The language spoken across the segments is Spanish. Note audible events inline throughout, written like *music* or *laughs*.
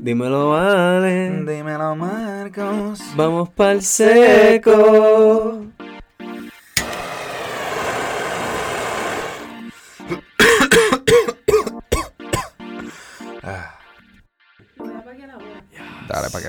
Dímelo, vale. Dímelo, Marcos. Vamos pa'l seco.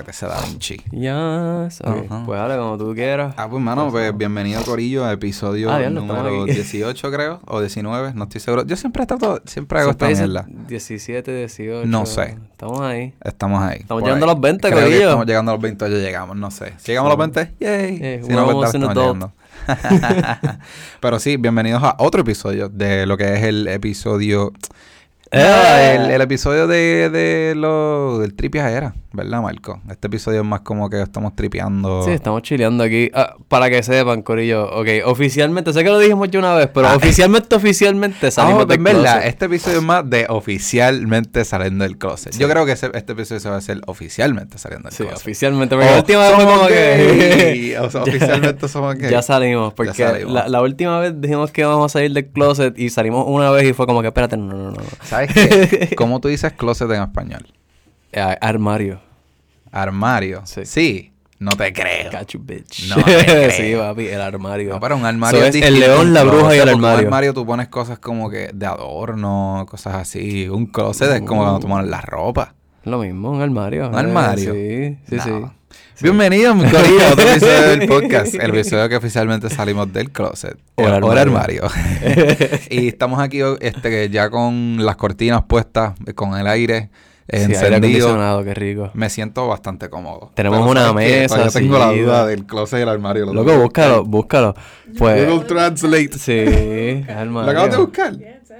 Que te se da un chi. Yes. ok. Ajá. Pues dale, como tú quieras. Ah, pues, mano, pues bienvenido, Corillo, a episodio Ah, número aquí. 18, creo, o 19, no estoy seguro. Yo siempre trato, siempre hago Siempre esta mierda. 17, 18. No sé. Estamos ahí. Estamos ahí. Estamos por llegando ahí. a los 20, Creo Corillo. Estamos llegando a los 20, ya llegamos, no sé. Si llegamos a los 20, yay. Yeah, si no, pues, estamos llegando. *laughs* Pero sí, bienvenidos a otro episodio de lo que es el episodio... Eh. Ah, el, el episodio de, de lo del tripiajera, ¿verdad, Marco? Este episodio es más como que estamos tripeando. Sí, estamos chileando aquí. Ah, para que sepan, Corillo. Ok, oficialmente, sé que lo dijimos ya una vez, pero Ah. oficialmente, oficialmente salimos del en verdad, closet. este episodio es más de oficialmente saliendo del closet. Yo creo que ese- este episodio se va a hacer oficialmente saliendo del Sí, closet. oficialmente. Porque la Oh, última vez fue como que. gay. *laughs* O sea, oficialmente somos gay. Ya salimos, porque salimos. La, la última vez dijimos que íbamos a salir del closet y salimos una vez y fue como que, espérate, no, no, no. no. ¿Sabes qué? *laughs* ¿Cómo tú dices closet en español? Eh, armario. Armario. Sí. No te creo. Got you, bitch. No *laughs* te creo. sí, papi, el armario. No, pero un armario So es es el león, la bruja y el porque Un armario. armario tú pones cosas como que de adorno, cosas así. Un closet es como cuando tú pones la ropa. Lo mismo, un armario. ¿Un armario? Sí, sí, No. sí. Bienvenidos, mi *laughs* corillo, a otro *laughs* episodio del podcast. El episodio que oficialmente salimos del closet. O el O el armario. armario. *laughs* y estamos aquí este, ya con las cortinas puestas, con el aire Sí, aire encendido. acondicionado, qué rico. Me siento bastante cómodo. Tenemos una mesa, Todavía tengo la duda da- del closet y el armario. lo Loco, búscalo, búscalo. Pues, Google Translate. sí, armario. ¿Lo acabas de buscar?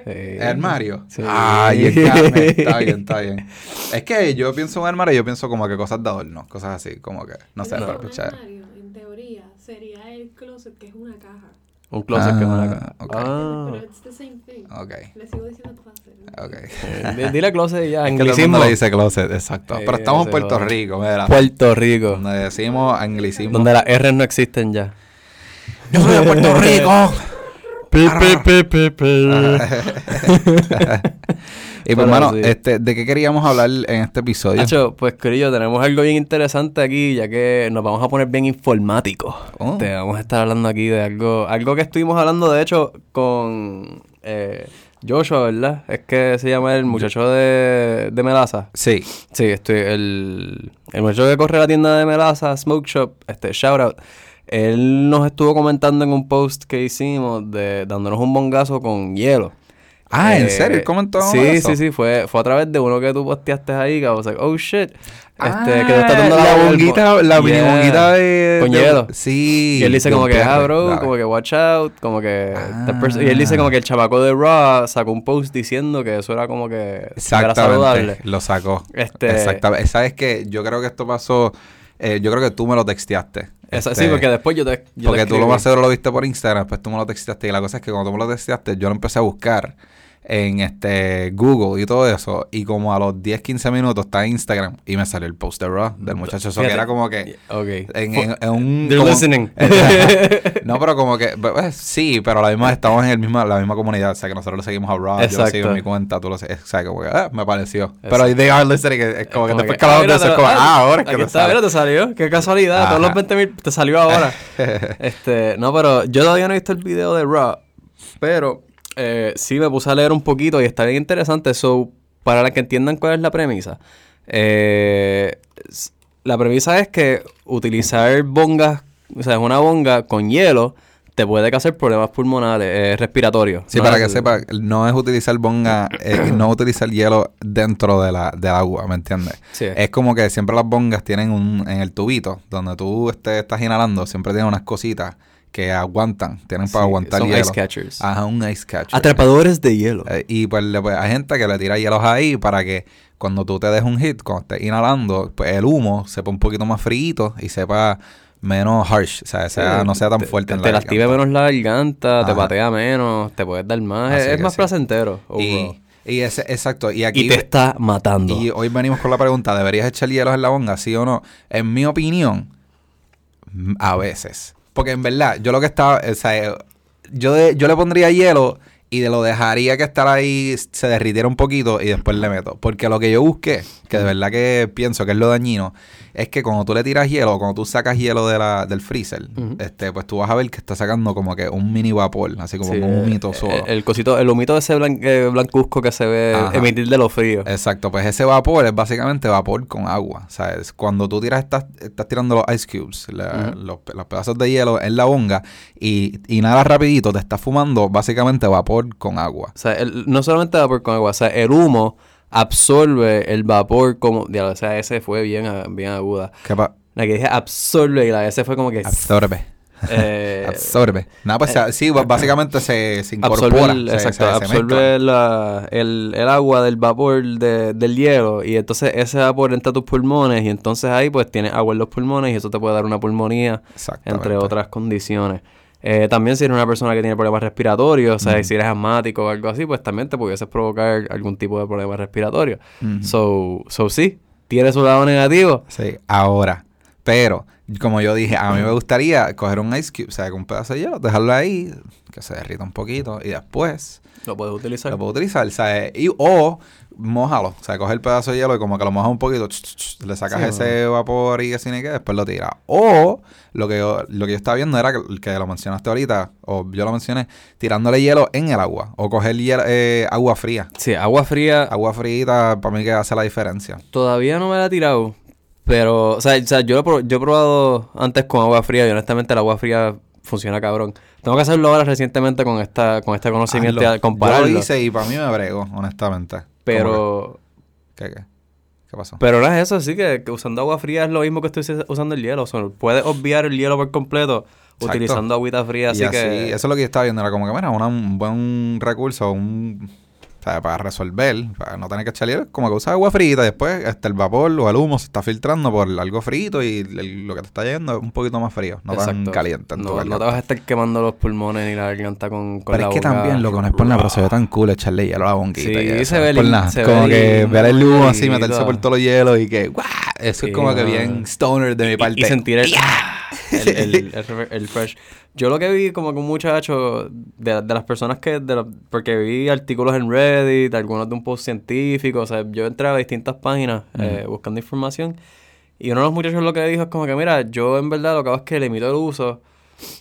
Sí. ¿El armario? Sí. Ay, es que- *laughs* está bien, está bien. Es que yo pienso en un armario, yo pienso como que cosas de adorno, cosas así, como que, no sé, No. para escuchar. armario, en teoría, sería el closet, que es una caja. Un closet que es una Ah, caja. ok. Ah. Pero it's the same thing. Ok, Le sigo diciendo closet. ¿no? ok. Eh, di- Dile closet ya, *laughs* Es que todo el anglicismo. mundo le dice closet, exacto. Eh, Pero estamos en se Puerto. Rico, mira. Puerto Rico. Donde decimos anglicismo. Donde las R no existen ya. Yo soy de Puerto *laughs* Rico. Pi, pi, pi, pi, pi. *laughs* y pues, hermano, sí. este, ¿de qué queríamos hablar en este episodio? Hacho, pues Corillo, tenemos algo bien interesante aquí, ya que nos vamos a poner bien informáticos. Oh. Te vamos a estar hablando aquí de algo, algo que estuvimos hablando, de hecho, con eh, Joshua, ¿verdad? Es que se llama el muchacho de, de Melaza. Sí. Sí, estoy, el, el muchacho que corre la tienda de Melaza, Smoke Shop, este, shout out. Él nos estuvo comentando en un post que hicimos de dándonos un bongazo con hielo. Ah, ¿en Eh, serio? ¿Él comentó Sí, eso? sí, sí. Fue, fue a través de uno que tú posteaste ahí. Que like, oh shit. Este, Ah, que te está dando la el- bonguita, la mini Yeah. bonguita de... Con de- hielo. Sí. Y él dice como que, ah, bro, como que watch out, como que... Ah. Y él dice como que el chabaco de Raw sacó un post diciendo que eso era como que... Era Exactamente. saludable. Lo sacó. Este- Exactamente. ¿Sabes qué? Yo creo que esto pasó... eh, yo creo que tú me lo texteaste. Este, sí, porque después yo te... yo Porque tú lo más seguro lo viste por Instagram, pues tú me lo texteaste. Y la cosa es que cuando tú me lo texteaste, yo lo empecé a buscar en este Google y todo eso. Y como a los 10, 15 minutos está en Instagram y me salió el post de Raw del muchacho. Eso que era como que. Ok. En, en- en un. They're como- listening. *laughs* no, *laughs* pero como que. pues, sí, pero la misma estamos en el misma, la misma comunidad. O sea, que nosotros le seguimos a Raw. Yo lo sigo en mi cuenta, tú lo. O sea, como que. ah, me pareció. Pero Exacto. they are listening. Es como que Como después que, que hablamos de ah, eso, es como. Ah, ahora es que te está, sale. mira, te salió. Qué casualidad. Todos Ajá. los 20 mil te salió ahora. *laughs* este, no, pero yo todavía no he visto el video de Raw. Pero eh, sí me puse a leer un poquito y está bien interesante. So, para la que entiendan cuál es la premisa. eh, la premisa es que utilizar bongas, o sea, una bonga con hielo, te puede causar problemas pulmonares, eh, respiratorios. Sí, ¿no? para que sepa, no es utilizar bonga, eh, *clears throat* no utilizar hielo dentro de la, del agua, ¿me entiendes? Sí. Es como que siempre las bongas tienen un, en el tubito, donde tú este, estás inhalando, siempre tienen unas cositas que aguantan, tienen para aguantar son hielo. ice catchers. Ajá, un ice catcher. Atrapadores de hielo. Eh, y pues, le- pues, hay gente que le tira hielos ahí para que cuando tú te des un hit, cuando estés inhalando, pues el humo sepa un poquito más frío y sepa menos harsh, o sea, sea- Sí, no sea tan te- fuerte Te, en te la lastima garganta. menos la garganta, te patea menos, te puedes dar más. Así Es, más sí. placentero. Y, overall. y ese, exacto, y aquí... Y te está matando. Y hoy venimos con la pregunta, ¿deberías echar hielos en la bonga, sí o no? En mi opinión, a veces. Porque en verdad, yo lo que estaba, o sea, yo, de- yo le pondría hielo y lo dejaría que estar ahí, se derritiera un poquito y después le meto. Porque lo que yo busqué, que de verdad que pienso que es lo dañino, es que cuando tú le tiras hielo, cuando tú sacas hielo de la, del freezer, este, pues tú vas a ver que está sacando como que un mini vapor, así como Sí, un humito eh, solo. El, cosito, el humito ese blan- eh, blancuzco que se ve Ajá. emitir de lo frío. Exacto, pues ese vapor es básicamente vapor con agua. ¿sabes? Cuando tú tiras, estás, estás tirando los ice cubes, la- los, los pedazos de hielo en la bonga y, y nada rapidito, te estás fumando básicamente vapor con agua. O sea, el- no solamente vapor con agua, o sea, el humo absorbe el vapor como... diablo, o sea, ese fue bien, bien aguda. ¿Qué La que dije absorbe y la ese fue como que... Absorbe. eh, *laughs* absorbe. Nada, pues eh, sí, ba- básicamente se, se incorpora. absorbe, el, se- exacto, se- absorbe la- el, el agua del vapor de- del hielo y entonces ese vapor entra a tus pulmones y entonces ahí pues tienes agua en los pulmones y eso te puede dar una pulmonía, entre otras condiciones. Eh, también si eres una persona que tiene problemas respiratorios, o sea, si eres asmático o algo así, pues también te pudiese provocar algún tipo de problema respiratorio. So, so sí, tiene su lado negativo. Sí, ahora. Pero, como yo dije, a mí me gustaría coger un ice cube, o sea, con un pedazo de hielo, dejarlo ahí, que se derrita un poquito, y después Lo puedes utilizar. lo puedo utilizar, ¿sabes? Y, o mojalo, o sea, coger el pedazo de hielo y como que lo mojas un poquito, ch, ch, ch, le sacas Sí, ese vapor y así ni que, después lo tiras. O lo que yo, lo que yo estaba viendo era que, que lo mencionaste ahorita, o yo lo mencioné, tirándole hielo en el agua, o coger hielo- eh, agua fría. Sí, agua fría Agua frita para mí que hace la diferencia. Todavía no me la he tirado. Pero, o sea, o sea, yo, lo yo he probado antes con agua fría y honestamente el agua fría funciona cabrón. Tengo que hacerlo ahora recientemente con esta con este conocimiento Hazlo. y compararlo. Yo lo hice y para mí me brego, honestamente. Pero, ¿Qué, qué? ¿Qué pasó? pero no es eso, sí que, que usando agua fría es lo mismo que estoy us- usando el hielo. O sea, puedes obviar el hielo por completo Exacto. utilizando agüita fría, así, y así, que... eso es lo que yo estaba viendo, era como que, mira, una- un buen recurso, un, sea, para resolver, para no tener que echar hielo, como que usas agua frita y después este, el vapor o el humo se está filtrando por algo frito y el- lo que te está yendo es un poquito más frío, no tan Exacto. caliente en tu No, no te vas a estar quemando los pulmones ni la garganta con, con Pero la es que boca también lo que no es por nada, pero se ve tan cool echarle hielo a la bonquita. Sí, y eso, se no ve es por nada. se Como ve que ver el humo así, meterse por todos los hielos y que, ¡guau! Eso es como que bien stoner de mi parte. Y, sentir el, el, el, el, refre- el fresh. Yo lo que vi como que un muchacho de, de las personas que... De la- porque vi artículos en Reddit, algunos de un post científico. O sea, yo entré a distintas páginas eh, buscando información. Y uno de los muchachos lo que dijo es como que, mira, yo en verdad lo que hago es que limito el uso.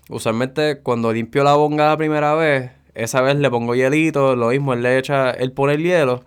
Usualmente cuando limpio la bonga la primera vez, esa vez le pongo hielito, lo mismo, él le echa, él pone el hielo.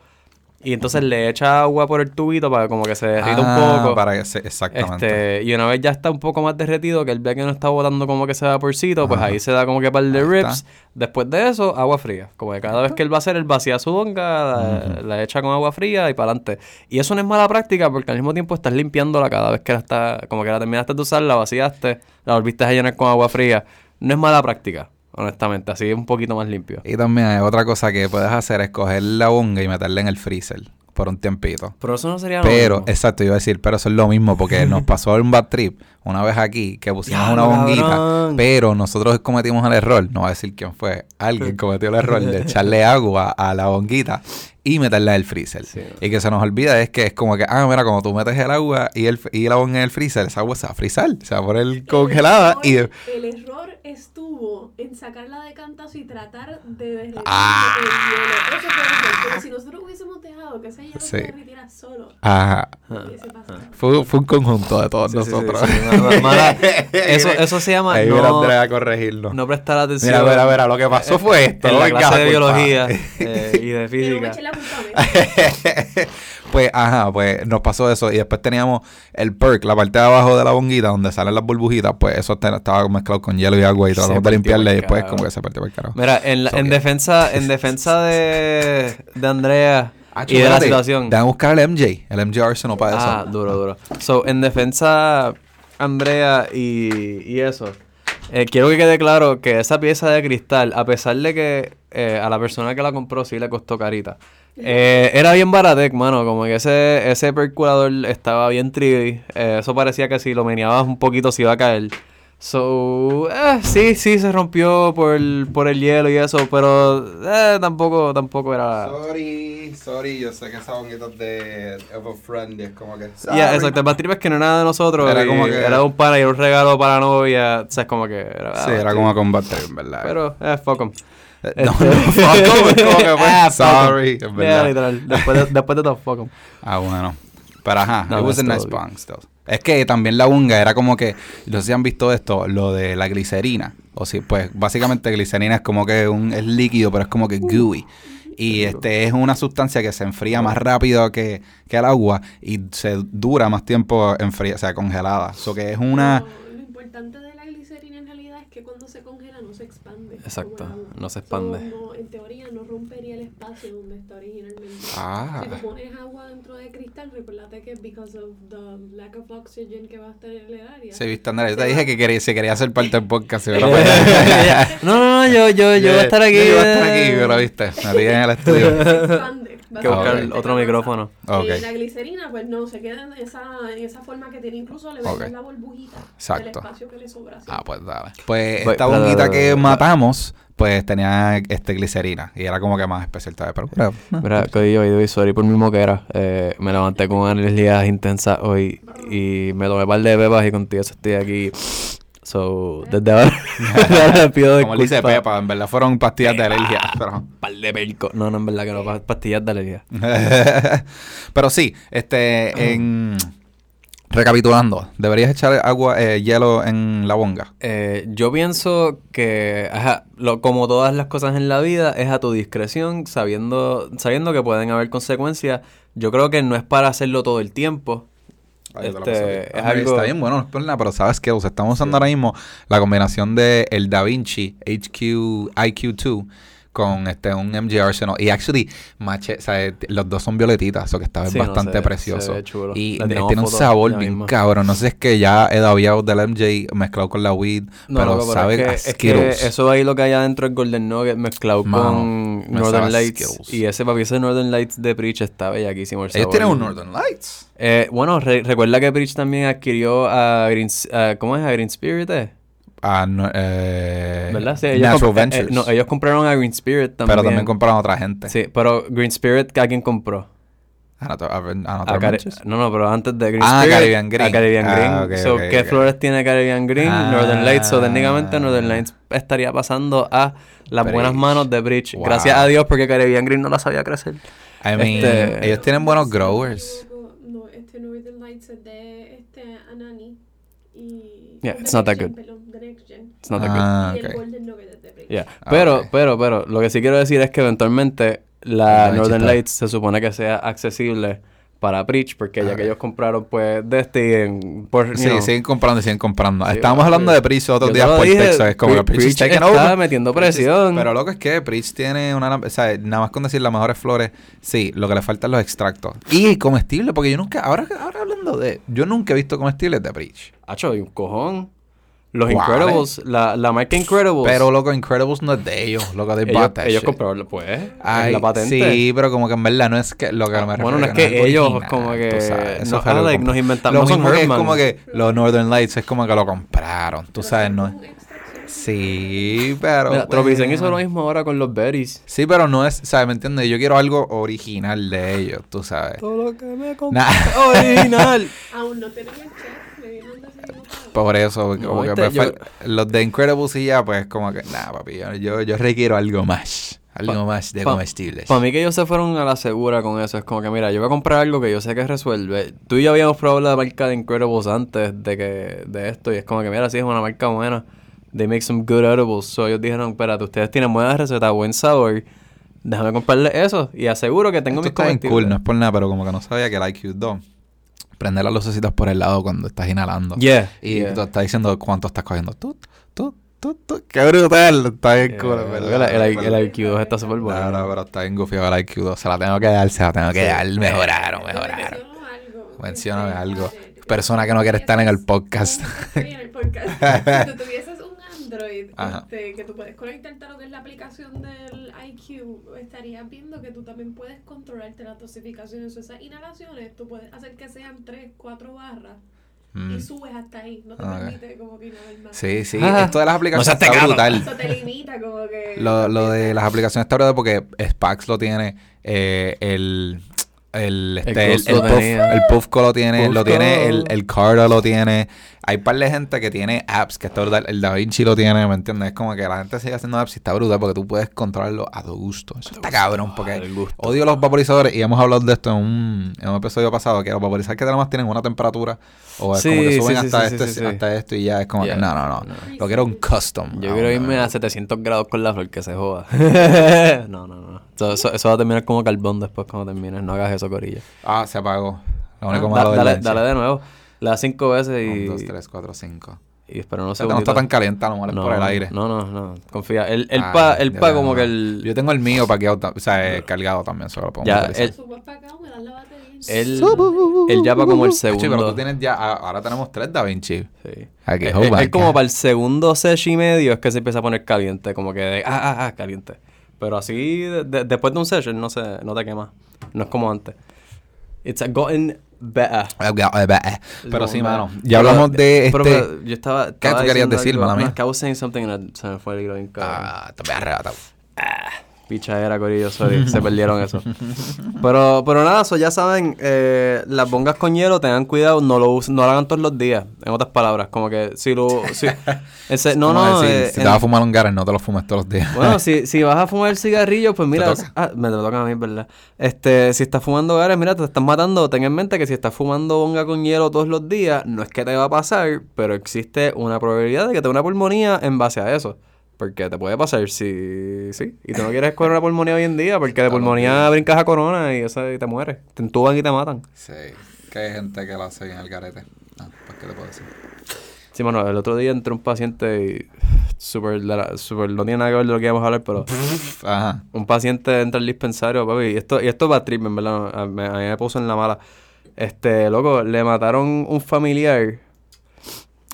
Y entonces le echa agua por el tubito para como que se derrita Ah, un poco. Para que se, exactamente. Este, y una vez ya está un poco más derretido, que él ve que no está botando como que ese vaporcito, pues Ajá. ahí se da como que par de rips. Después de eso, agua fría. Como que cada vez que él va a hacer, él vacía su bonga, la, la echa con agua fría y para adelante. Y eso no es mala práctica porque al mismo tiempo estás limpiándola cada vez que la está, como que la terminaste de usar, la vaciaste, la volviste a llenar con agua fría. No es mala práctica, honestamente. Así es un poquito más limpio. Y también hay otra cosa que puedes hacer es coger la bonga y meterla en el freezer por un tiempito. Pero eso no sería lo Pero, mismo. exacto, iba a decir, pero eso es lo mismo porque nos pasó un bad trip una vez aquí que pusimos Diablo, una bonguita, cabrón. pero nosotros cometimos el error, no voy a decir quién fue, alguien cometió el error de *laughs* echarle agua a la bonguita y meterla en el freezer. Sí. Y que se nos olvida es que es como que, ah, mira, cuando tú metes el agua y, el, y la bonga en el freezer, esa agua se va a frizar, se va a poner congelada y... de- El error estuvo en sacar la de cantazo y tratar de derretir Ah. el hielo. Eso fue el error. Pero si nosotros hubiésemos dejado que ese hielo Sí. se derritiera solo, Ajá. pasado. Fue, fue un conjunto de todos Sí, sí, sí, nosotros. *laughs* eso, eso se llama Ahí no, Andrea a corregirnos. no prestar atención. Mira, mira, mira, lo que pasó fue esto. En la clase de culpa. biología *laughs* eh, y de física. la mí. *laughs* pues, ajá, pues nos pasó eso. Y después teníamos el perk, la parte de abajo de la bonguita donde salen las burbujitas. Pues eso estaba mezclado con hielo y agua y tratamos de limpiarle y después como que se partió por el carajo. Mira, en, la- So, en yeah. defensa, en defensa de, de Andrea Ah, y de la situación. Déjame buscar el MJ. El MJ Arsenal para eso. Ah, duro, duro. So, en defensa, Andrea y, y eso. eh, quiero que quede claro que esa pieza de cristal, a pesar de que eh, a la persona que la compró sí le costó carita, eh, era bien baratec, mano. Como que ese, ese perculador estaba bien. Eh, eso parecía que si lo meneabas un poquito se iba a caer. So, eh, sí, sí, se rompió por el, por el hielo y eso, pero eh, tampoco, tampoco era... Sorry, sorry, yo sé que esa bonita de of a friend es como que. Ya, exacto, el más trip es que no era de nosotros, Era como que- era un pana y era un regalo para la novia, o sea, es como que... Era, Sí, era como combatir, en verdad. Pero, eh, fuck 'em. Eh, no, no, fuck off, es como que Ah, *laughs* pues, fuck 'em. sorry, es Yeah, verdad. literal, después de, después de todo, fuck 'em. Ah, bueno. Pero ajá, No, it was a nice bong still. Es que también la unga era como que, no sé si han visto esto, lo de la glicerina. O sí, pues básicamente glicerina es como que un, es líquido, pero es como que gooey. Y este es una sustancia que se enfría más rápido que, que el agua y se dura más tiempo enfría, o sea, congelada. So que es una... Lo importante de la glicerina en realidad es que cuando se congela no se expande. como Exacto, no se So, expande. no- en teoría no rompería el espacio donde está originalmente. Ah. Si tú pones agua dentro de cristal, recuérdate que because of the lack of oxygen que va a estar en el área. Sí, viste, Andrea, yo te dije que quería, si quería ser parte del podcast. *laughs* *laughs* no, no, no, yo, yo, yo voy a estar aquí. Yo voy a estar aquí, eh. pero viste, me en el *laughs* estudio. Se expande. Que buscar básicamente, otro ¿qué micrófono. pasa? Ok. Y la glicerina, pues no, se queda en esa, en esa forma que tiene. Incluso le ves Ok. la burbujita Exacto. del espacio que le sobra. así. Ah, pues dale. Pues Voy- esta dale, que dale. Pues tenía este glicerina. Y era como que más especial, ¿sabes? Pero, pero, Mira, Codillo, y sorry por mi moquera. Eh, me levanté con energías intensas hoy y me tomé un par de pepas y contigo estoy aquí. So, desde ahora, *laughs* desde como le dice. Pepa, en verdad fueron pastillas de alergia. Pero, Par de pelco. No, no, en verdad que no, pa- pastillas de alergia. *laughs* pero sí, este, en... Recapitulando, ¿deberías echar agua, eh, hielo en la bonga? Eh, yo pienso que, ajá, lo, como todas las cosas en la vida, es a tu discreción, sabiendo, sabiendo que pueden haber consecuencias. Yo creo que no es para hacerlo todo el tiempo. Este, es Ah, algo- Está bien bueno, no es por nada, pero sabes que estamos usando ahora mismo la combinación de el DaVinci HQ IQ2 con este un MG Arsenal y actually mache, o sea, los dos son violetitas, eso que está Sí, bastante precioso chulo. y eh, tiene un sabor bien mismo. cabrón, no sé si es que ya he dabiado del MJ mezclado con la weed, No, pero loco, sabe es que, a es que eso ahí lo que hay adentro es Golden Nugget mezclado Mano, con Northern Lights. Skittles. Y ese papi, ese Northern Lights de Preach está bellaquísimo el Ellos sabor. tienen un Northern Lights. Eh, bueno, re- recuerda que Preach también adquirió a Green... a- ¿Cómo es? A Green Spirit, ¿eh? Ah, no, eh, ¿Verdad? Sí, ellos Natural eh, eh, Ventures. no, ellos compraron a Green Spirit también. pero también compraron a otra gente. Sí, pero Green Spirit, ¿a quién compró? A Natural- a- a A Natural Cari- Ventures. no, no, pero antes de Green Ah, Spirit. Caribbean Green. A Caribbean Ah, Green. ok, so, ¿Qué flores tiene Caribbean Green? Northern Lights. So, Ah. técnicamente Northern Lights estaría pasando a las Bridge. buenas manos de Bridge. Wow. Gracias a Dios porque Caribbean Green no la sabía crecer. I mean, Este- ellos tienen buenos growers. No, este Northern Lights es de este Anani. Y. Yeah, it's not that good. It's not that good. Ah. Yeah. Ah, Pero, pero, pero, lo que sí quiero decir es que eventualmente la Northern. Lights se supone que sea accesible para Preach porque ya que ellos compraron pues de este en, por, Sí, know, siguen comprando y siguen comprando. Sí, Estábamos hablando de Preach otros días por dije, texto. Es como Pre- que Preach está over. metiendo Preach is- presión. Pero lo que es que Preach tiene una... O sea, nada más con decir las mejores flores, sí, lo que le faltan los extractos. Y comestible, porque yo nunca... Ahora, ahora hablando de... Yo nunca he visto comestibles de Preach. Hacho, hay un cojón. Los ¿Cuáles? Incredibles, la, la marca Incredibles. Pero, loco, Incredibles no es de ellos. Loco, de ellos, ellos compraron, pues, es Ay, la patente. Sí, pero como que en verdad no es que lo que me refiero Bueno, no es que algo ellos original, como que tú sabes, eso no- ah, like, nos inventamos, Lo no son mismo que es como que los Northern Lights es como que lo compraron, tú Pero sabes, ¿no? Sí, pero Mira, Tropicen hizo bueno. lo mismo ahora con los berries. Sí, pero no es, ¿sabes? ¿Me entiendes? Yo quiero algo original de ellos, tú sabes. Todo lo que me Nah. original. *laughs* Aún no tienen el. Me vieron de ese equivocado. Por eso, No, como este, yo- los de Incredibles y ya, pues como que, nah, papi, yo, yo, requiero algo más. Algo Pa- más de pa- comestibles. Para mí que ellos se fueron a la segura con eso. Es como que, mira, yo voy a comprar algo que yo sé que resuelve. Tú y yo habíamos probado la marca de Incredibles antes de que de esto. Y es como que, mira, sí, es una marca buena. They make some good edibles. So ellos dijeron, espérate, ustedes tienen buena receta, buen sabor. Déjame comprarle eso. Y aseguro que tengo Esto mis está comestibles. cool, no es por nada, pero como que no sabía que el IQ2 prende las lucecitas por el lado cuando estás inhalando. Yeah. Y yeah. tú estás diciendo cuánto estás cogiendo. Tú, tú, tú, tú. Qué brutal. Está bien Yeah, cool, el, el, el IQ2 está súper bueno. No, no, pero está bien gufiado el IQ2. Se la tengo que dar, se la tengo que Sí. dar. Mejoraron, mejoraron. menciono algo. Mencióname algo. padre, Persona que no quiere estar en el podcast. Sí, en el podcast. *laughs* si tú tuvieses Android este, que tú puedes conectarte a lo que es la aplicación del IQ, estarías viendo que tú también puedes controlarte las dosificaciones. O esas inhalaciones, tú puedes hacer que sean 3, 4 barras Mm. y subes hasta ahí. No te Ah, permite como que inhalar más. Sí, sí. Ah. Esto de las aplicaciones No está brutal. Eso te limita como que... Lo, lo de las aplicaciones está brutal porque Spax lo tiene, eh, el... El, este, el, Ghost el, lo Puff, el Puffco lo tiene, lo tiene, el, el Cardo lo tiene. Hay par de gente que tiene apps, que está brutal. El Da Vinci lo tiene, ¿me entiendes? Es como que la gente sigue haciendo apps y está brutal porque tú puedes controlarlo a tu gusto. Eso está cabrón porque odio los vaporizadores y hemos hablado de esto en un, en un episodio pasado, que los vaporizadores que tenemos tienen una temperatura o es Sí, como que suben sí, hasta, sí, este, hasta esto y ya es como que no, no, no, No. Lo quiero un custom. Yo quiero irme no. a 700 grados con la flor, que se joda. *laughs* no, no, no. Eso, eso, eso va a terminar como carbón después cuando termines. No hagas eso, corillo. Ah, se apagó. Lo único Ah, malo da- del dale, Lenchi. dale de nuevo. Das cinco veces y... 1, 2, 3, 4, 5. Y espera unos O sea, no está tan caliente, a lo mejor es por el aire. No, no, no. Confía. El, el Ah, pa, el pa como no. que el... Yo tengo el mío paqueado, o sea, eh, cargado también, solo lo pongo Ya, el- para la él ya va como el segundo. Sí, pero tú tienes ya, ah, ahora tenemos tres Da Vinci. Sí. Aquí, Es, es- es como para el segundo sesh y medio es que se empieza a poner caliente, como que de, ah, ah, ah, caliente. Pero así, de- de- después de un session no, se, no te quema. No es como antes. It's gotten better. Pero sí, mano. Ya hablamos de este... pero yo estaba, ¿Qué tú querías decir, algo- mala no, mía? I was saying something and se me fue el hilo. Ah, te voy a arrebatar. Picha era, Corillo, sorry, *laughs* se perdieron eso. Pero, pero nada, eso ya saben, eh, las bongas con hielo, tengan cuidado, no lo usen, no lo hagan todos los días, en otras palabras, como que si lo... Si, *laughs* ese- no, no, decir, eh, si te en- vas a fumar un Gareth, no te lo fumes todos los días. bueno, si, si vas a fumar cigarrillo, pues mira, ah, me lo toca a mí, ¿verdad? Este, si estás fumando gares, mira, te estás matando, ten en mente que si estás fumando bonga con hielo todos los días, no es que te va a pasar, pero existe una probabilidad de que te una pulmonía en base a eso. Porque te puede pasar si... Sí. Y tú no quieres *laughs* coger una pulmonía hoy en día porque de pulmonía brincas a corona y, eso, y te mueres. Te entuban y te matan. Sí, que hay gente que lo hace en el garete. Ah, pues, ¿qué te puedo decir? Sí, mano, el otro día entró un paciente y... La- súper- No tiene nada que ver de lo que íbamos a hablar, pero... Ajá. Un paciente entra al dispensario, papi, y esto, y esto va a trip, en verdad, a mí me puso en la mala. Este, loco, le mataron un familiar.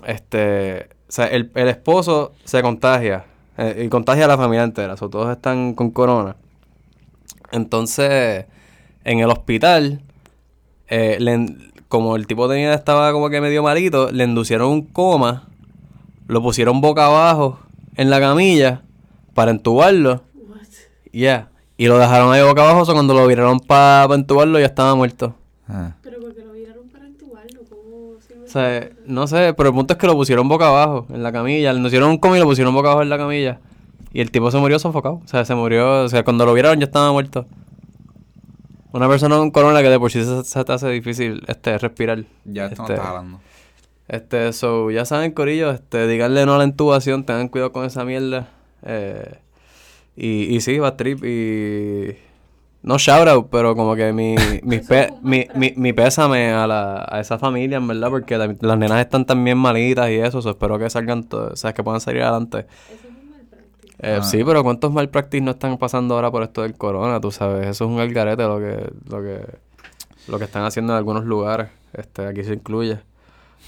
Este, o sea, el, el esposo se contagia eh, y contagia a la familia entera, o sea, todos están con corona. Entonces, en el hospital, eh, le como el tipo tenía, estaba como que medio malito, le inducieron un coma, lo pusieron boca abajo en la camilla para entubarlo. What? Ya. Y lo dejaron ahí boca abajo, o sea, cuando lo viraron para entubarlo ya estaba muerto. Ah. Pero porque lo viraron para entubarlo, ¿cómo sirve O sea, no sé, pero el punto es que lo pusieron boca abajo en la camilla. Le pusieron un coma y lo pusieron boca abajo en la camilla. Y el tipo se murió sofocado. O sea, se murió, o sea, cuando lo viraron ya estaba muerto. Una persona con corona que de por sí se, se te hace difícil este, respirar. Ya esto este, no está hablando. Este, so, ya saben, Corillo, este, díganle no a la intubación, tengan cuidado con esa mierda. Eh, y, y sí, va trip y... No shout out, pero como que mi, *laughs* mi, pe- mi, mal mi, mi pésame a, la, a esa familia, en verdad, porque la- las nenas están también malitas y eso, so, espero que salgan, o sea, que puedan salir adelante. Eso es un mal. Eh, Ah. Sí, pero ¿cuántos malpractice no están pasando ahora por esto del corona? Tú sabes, eso es un algarete lo que, lo que, lo que están haciendo en algunos lugares. Este, aquí se incluye.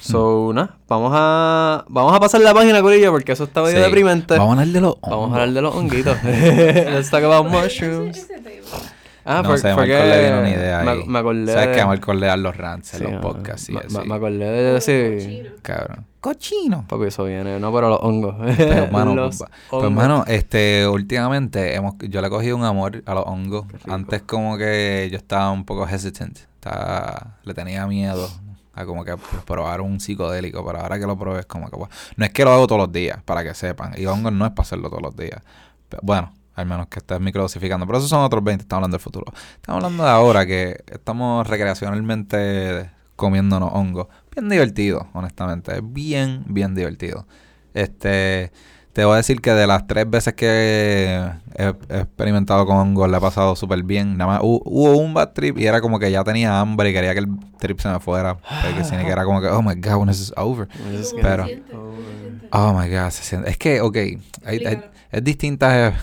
So, nada, vamos a, vamos a pasar la página, Corillo, porque eso está medio Sí. deprimente. Vamos a hablar de los Vamos a hablar de los honguitos. *laughs* Let's talk about mushrooms. Ah, no sé, fue Marco le dio una idea me, ahí. me acordé ¿Sabes de- que Marco le da los rants en Sí, los podcasts y así? me- acordé de decir... Cochino. Cabrón. Cochino. Papi, eso viene, no, pero los hongos. Pero, *laughs* mano, Los pues, hongos. este, últimamente hemos, yo le he cogido un amor a los hongos. Antes como que yo estaba un poco hesitant. Estaba, le tenía miedo a como que probar un psicodélico. Pero ahora que lo probé es como que, bueno, no es que lo hago todos los días, para que sepan. Y hongos no es para hacerlo todos los días. Pero, bueno, al menos que estés microdosificando. Pero esos son otros 20, estamos hablando del futuro. Estamos hablando de ahora que estamos recreacionalmente comiéndonos hongos. Bien divertido, honestamente. Es bien, bien divertido. Este, te voy a decir que de las tres veces que he, he experimentado con hongos, le he pasado súper bien. Nada más hu- hubo un bad trip y era como que ya tenía hambre y quería que el trip se me fuera. Porque si que era como que, oh my god, when is this over? ¿Cómo que- Pero-. Oh my god, se siente. Es que, ok, hay, es distintas,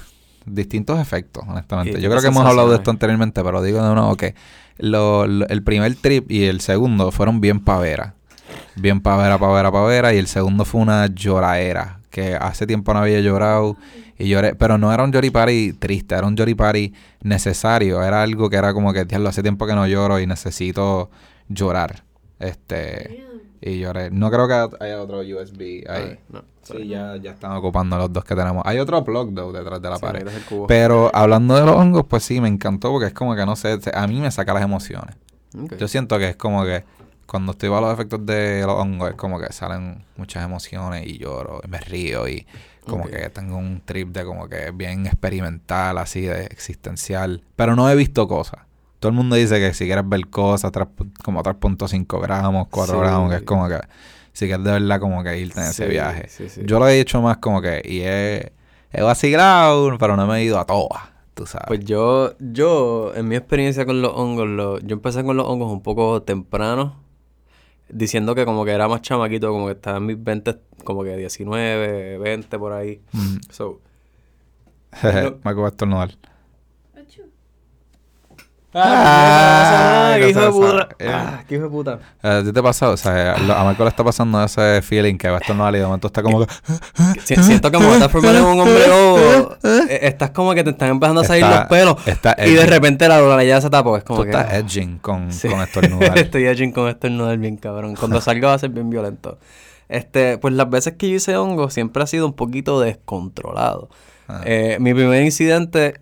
distintos efectos, honestamente. Y Yo creo que hemos hablado de esto anteriormente, pero digo de nuevo que lo, lo- el primer trip y el segundo fueron bien pavera. Bien pavera, pavera, pavera. Y el segundo fue una lloraera. Que hace tiempo no había llorado. Y lloré. Pero no era un party triste, era un party necesario. Era algo que era como que, diablo, hace tiempo que no lloro y necesito llorar. Este, Damn. Y lloré. No creo que haya otro USB ahí. Ay, no. Sí, ya, ya están ocupando los dos que tenemos. Hay otro plug, though, detrás de la Sí, pared. Pero hablando de los hongos, pues sí, me encantó porque es como que no sé, a mí me saca las emociones. Yo siento que es como que cuando estoy bajo los efectos de los hongos, es como que salen muchas emociones y lloro, y me río y como que tengo un trip de como que bien experimental, así de existencial. Pero no he visto cosas. Todo el mundo dice que si quieres ver cosas, tres pu- como 3.5 gramos, 4 Sí. gramos, que es como que si quieres de verdad como que irte en ese viaje. sí. Yo lo he hecho más como que, y he, he vacilado, pero no me he ido a todas, tú sabes. Pues yo, yo, en mi experiencia con los hongos, lo- yo empecé con los hongos un poco temprano, diciendo que como que era más chamaquito, como que estaba en mis 20, como que 19, 20 por ahí. Mm. So, *laughs* me acabo de estornudar. ¡Ah! Ah, ¡Qué hijo de puta! Eh. ¡Ah! ¡Qué hijo de puta! Eh, ¿A ti te pasa? O sea, lo- a Marco le está pasando ese feeling que va a estornudar y de momento está como que... Si- siento que como estás formando un hombre lobo, *laughs* eh, estás como que te están empezando a salir los pelos y de repente la ya se tapó. Es como Tú que... estás edging con, *laughs* con estornudar. *laughs* Estoy edging con estornudar bien cabrón. Cuando salga va a ser bien violento. Este, pues las veces que yo hice hongo siempre ha sido un poquito descontrolado. Ah. Eh, mi primer incidente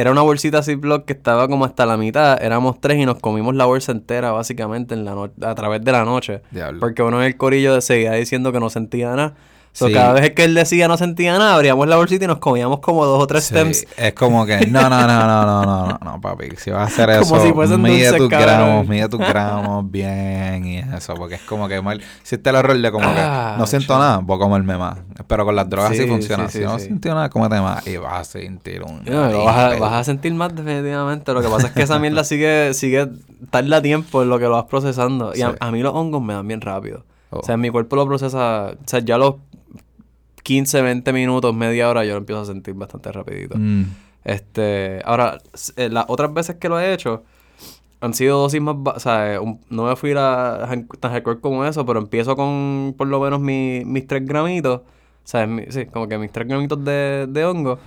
era una bolsita Ziploc que estaba como hasta la mitad. Éramos tres y nos comimos la bolsa entera básicamente en la no- a través de la noche. Diablo. Porque uno en el corillo seguía diciendo que no sentía nada. So, Sí. cada vez que él decía no sentía nada, abríamos la bolsita y nos comíamos como dos o tres Sí, stems. Es como que, no, no, no, no, no, no, no, no, papi. Si vas a hacer *laughs* eso, Como si fuesen mide dulces, tus cabrón. gramos, mide tus *laughs* gramos bien y eso. Porque es como que mal. Si este el error de como Ah, que no siento chaval. nada, voy a comerme más. Pero con las drogas sí, Sí, funciona. si no sintió nada, cómete más y vas a sentir un. No, vas, a, vas a sentir más definitivamente. Lo que pasa es que esa mierda sigue, sigue tarda tiempo en lo que lo vas procesando. Y a, mí los hongos me dan bien rápido. Oh. O sea, mi cuerpo lo procesa. O sea, ya los 15, 20 minutos, media hora, yo lo empiezo a sentir bastante rapidito. Mm. Este, ahora, eh, las otras veces que lo he hecho han sido dosis más, o sea, eh, un- no me fui a, tan hardcore como eso, pero empiezo con por lo menos mi- mis 3 gramitos, o sea, mi- sí, como que mis 3 gramitos de, de hongo.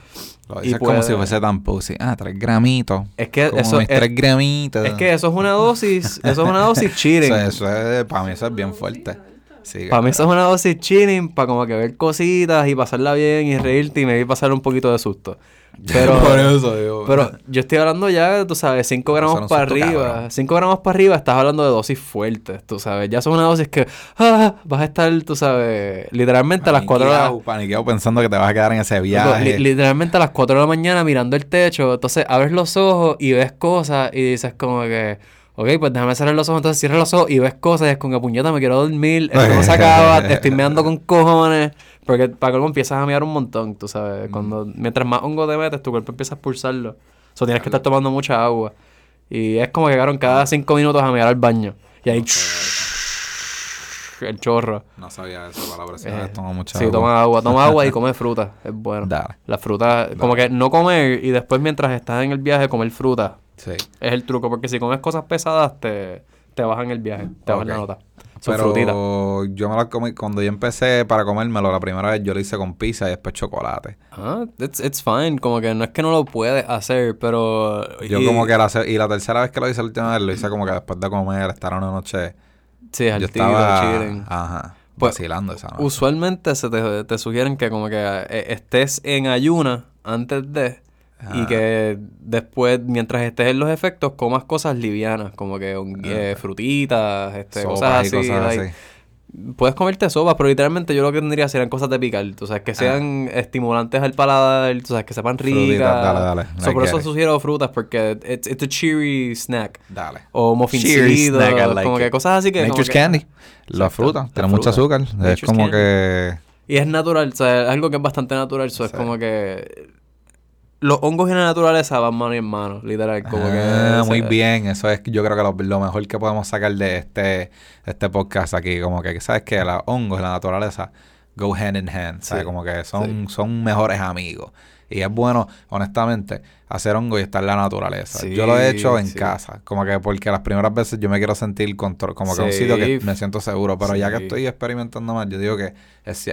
Lo Y dices como puede- si fuese tan pussy. Ah, tres gramitos. Es que Como eso mis es, tres gramitos. es que eso es una dosis, eso es una dosis O chilling. sea, eso es, para mí eso es bien fuerte. Sí, Para mí eso es una dosis chilling, para como que ver cositas y pasarla bien y reírte y me pasar un poquito de susto. *laughs* Pero, Por eso digo. *laughs* pero *laughs* yo estoy hablando ya, tú sabes, 5 gramos para arriba. cabrón. 5 gramos para arriba, estás hablando de dosis fuertes, tú sabes. Ya son una dosis que ah, vas a estar, tú sabes, literalmente a las 4 de la Paniqueado, pensando que te vas a quedar en ese viaje. li- literalmente a las 4 de la mañana mirando el techo. Entonces abres los ojos y ves cosas y dices como que, ok, pues déjame cerrar los ojos. Entonces cierras los ojos y ves cosas y es como que puñeta, me quiero dormir. Esto no se *laughs* acaba, te estoy meando con cojones. Porque para colmo empiezas a mear un montón, tú sabes. Cuando, mientras más hongo te metes, tu cuerpo empieza a expulsarlo. O sea, tienes que estar tomando mucha agua. Y es como que llegaron cada 5 minutos a mear al baño. Y ahí *laughs* el chorro. No sabía eso para la próxima Eh. Toma mucha Sí, agua. toma agua, toma agua y *laughs* come fruta, es bueno. Dale. La fruta, como que no comer y después mientras estás en el viaje comer fruta, Sí. es el truco, porque si comes cosas pesadas te, te bajan el viaje, te bajan la nota. Son frutitas. Pero yo me la comí, cuando yo empecé para comérmelo, la primera vez yo lo hice con pizza y después chocolate. Ah, it's, it's fine, como que no es que no lo puedes hacer, pero... Yo y- como que la, y la tercera vez que lo hice la última vez, lo hice como que después de comer, estar una noche, Sí, al yo tiro, estaba, chilling. ajá, Pues, vacilando esa noche. Usualmente se te, te sugieren que como que eh, estés en ayuna antes de y Ajá. que después, mientras estés en los efectos, comas cosas livianas, como que un- eh, frutitas, este, cosas así. cosas like, así. Puedes comerte sopas, pero literalmente yo lo que tendría serían cosas de picar. Tú sabes, que sean estimulantes al paladar, tú sabes, que sepan ricas. Ah. Frutitas, dale, dale. So, por eso it. sugiero frutas, porque it's, it's a cheery snack. Dale. O I like como que cosas así que... como Nature's que- candy. La Exacto, fruta, la tiene mucho azúcar. Es como candy. que... Y es natural, o sea, es algo que es bastante natural. so, Es Sí. como que los hongos y la naturaleza van mano en mano, literal. Como Ah, que, muy bien, eso es yo creo que lo, lo mejor que podemos sacar de este, de este podcast aquí, como que sabes que los hongos y la naturaleza go hand in hand, ¿sabes? Sí, Como que son, son mejores amigos. Y es bueno, honestamente, hacer hongo y estar en la naturaleza. Sí, yo lo he hecho en casa, como que porque las primeras veces yo me quiero sentir control, como que un sitio que me siento seguro, pero ya que estoy experimentando más, yo digo que es,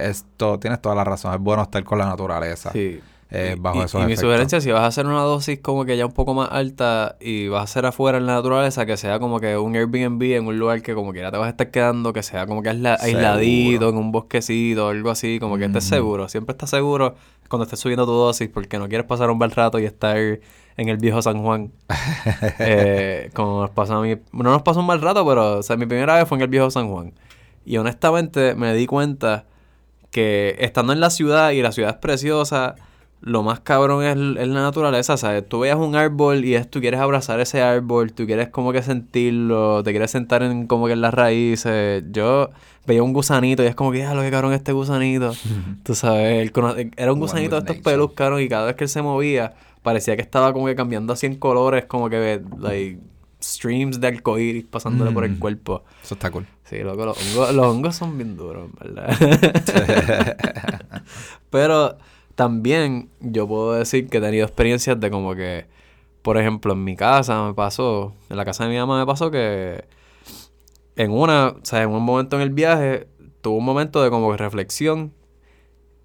tienes toda la razón, es bueno estar con la naturaleza. Sí. Eh, bajo y, esos y mi sugerencia, si vas a hacer una dosis como que ya un poco más alta y vas a hacer afuera en la naturaleza, que sea como que un Airbnb en un lugar que como quiera te vas a estar quedando, que sea como que aisla- aisladito, en un bosquecito, algo así, como que estés Ujú. seguro. Siempre estás seguro cuando estés subiendo tu dosis porque no quieres pasar un mal rato y estar en el viejo San Juan. *laughs* eh, como nos pasó a mí. No nos pasó un mal rato, pero o sea, mi primera vez fue en el viejo San Juan. Y honestamente me di cuenta que estando en la ciudad y la ciudad es preciosa, lo más cabrón es, es la naturaleza, ¿sabes? Tú veas un árbol y es, tú quieres abrazar ese árbol, tú quieres como que sentirlo, te quieres sentar en como que en las raíces. Yo veía un gusanito y es como que, ah, lo que cabrón este gusanito. *laughs* Tú sabes, el cono- era un gusanito de estos pelus, cabrón, y cada vez que él se movía, parecía que estaba como que cambiando así en colores, como que, like, streams de arcoíris pasándole por el Mm. cuerpo. Eso está cool. Sí, loco, los hongos, los hongos son bien duros, ¿verdad? *laughs* *laughs* Pero también yo puedo decir que he tenido experiencias de como que, por ejemplo, en mi casa me pasó, en la casa de mi mamá me pasó que en una, o sea, en un momento en el viaje, tuve un momento de como reflexión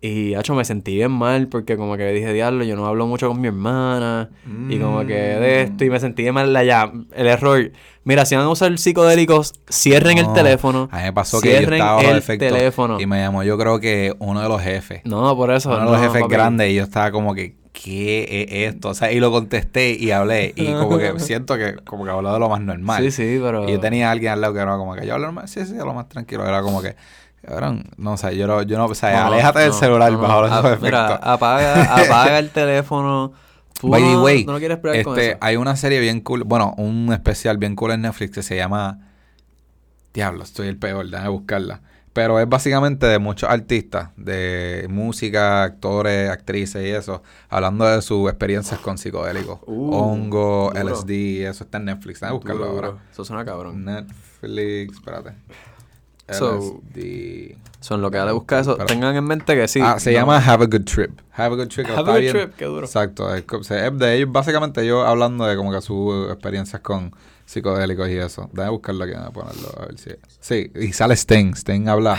y, hecho, me sentí bien mal porque como que dije, diablo, yo no hablo mucho con mi hermana y como que de esto y me sentí bien mal allá. El error, mira, si van a usar psicodélicos, cierren el No, teléfono. A mí me pasó que yo estaba el efecto teléfono. y me llamó yo creo que uno de los jefes. No, por eso. uno de los jefes papi. grandes y yo estaba como que, ¿qué es esto? O sea, y lo contesté y hablé y como que *laughs* siento que como que habló de lo más normal. Sí, sí, pero... Y yo tenía a alguien al lado que era como que yo hablo normal, sí, sí, lo más tranquilo. Era como que, cabrón, no sea, yo no, yo no, o sea, No, aléjate del celular no, bajo Ah, efectos. Mira, apaga, apaga el teléfono. Tú By the way, no quieres pelear con este, eso. hay una serie bien cool, bueno, un especial bien cool en Netflix que se llama Diablo, estoy el peor, déjame buscarla. Pero es básicamente de muchos artistas, de música, actores, actrices y eso, hablando de sus experiencias con psicodélicos. Uh, Hongo, duro. LSD, eso está en Netflix, déjame buscarlo Duro, ahora. Eso suena cabrón. Netflix, espérate. So. Son lo que da de buscar eso. Tengan en mente que sí. ah, se no. llama Have a Good Trip. Have a Good Trip. Have a Good bien- Trip, qué duro. Exacto. Es de ellos, básicamente ellos hablando de como que sus experiencias con psicodélicos y eso. Déjame buscarlo aquí, déjame ponerlo a ver si... Sí, y sale Sting. Sting habla,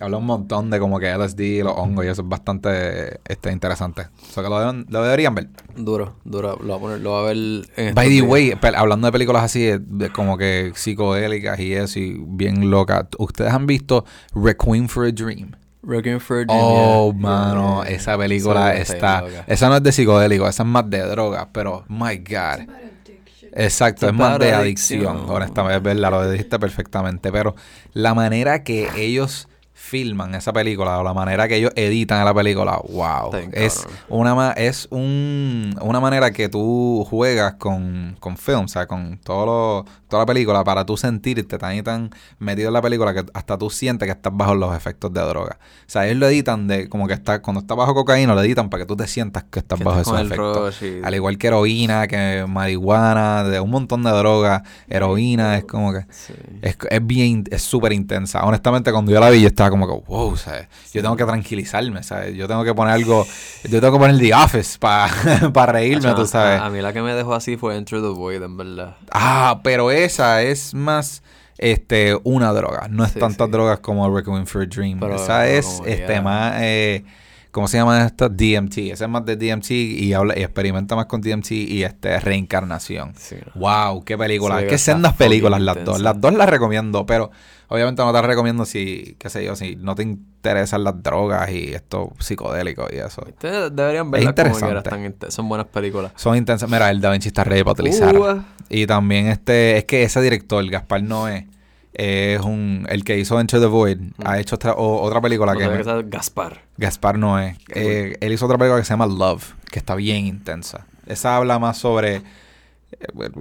habla un montón de como que LSD, los hongos y eso es bastante este, interesante. O sea que lo, deben- lo deberían ver. Duro, duro. Lo voy a poner, lo voy a ver en By the way, hablando de películas así, de, de como que psicodélicas y eso, y bien locas. ¿Ustedes han visto Requiem for a Dream? Requiem for a Dream, Oh, yeah. mano, Yeah. esa película Esa está... Esa no es de psicodélico, esa es más de droga, pero, my God. Exacto, es más de adicción. adicción, honestamente, es verdad, lo dijiste perfectamente, pero la manera que ellos filman esa película o la manera que ellos editan la película, wow, es una ma- es un, una manera que tú juegas con, con film, o sea, con todo lo- toda la película para tú sentirte tan y tan metido en la película que hasta tú sientes que estás bajo los efectos de droga. O sea, ellos lo editan de como que está, cuando estás bajo cocaína, lo editan para que tú te sientas que estás Que bajo esos efectos. y- Al igual que heroína, que marihuana, de un montón de drogas, heroína, es como que Sí. es, es bien, es súper intensa. Honestamente, cuando yo la vi, yo estaba como que, wow, ¿sabes? Yo tengo que tranquilizarme, ¿sabes? Yo tengo que poner algo, yo tengo que poner The Office para *laughs* reírme, tú sabes. A, a mí la que me dejó así fue Enter the Void, en verdad. Ah, pero esa es más este una droga. No es Sí, tantas sí. drogas como Requiem for a Dream. Pero- esa pero es este más eh, ¿cómo se llama esta? DMT. Esa es más de DMT y habla y experimenta más con DMT y este reencarnación. Sí, no. Wow, qué película. Sí, qué sendas películas las intensa. dos. Las dos las recomiendo, pero obviamente no te las recomiendo si, qué sé yo, si no te interesan las drogas y esto psicodélico y eso. Ustedes deberían verlas como interesante. quieras, están son buenas películas. Son intensas. Mira, el Da Vinci está ready para utilizar. Uh, Y también este, es que ese director, Gaspar Noé, es un, el que hizo Enter the Void, ha hecho otra, o- otra película no que, me- Gaspar. Gaspar Noé, eh, él hizo otra película que se llama Love, que está bien intensa. Esa habla más sobre, eh,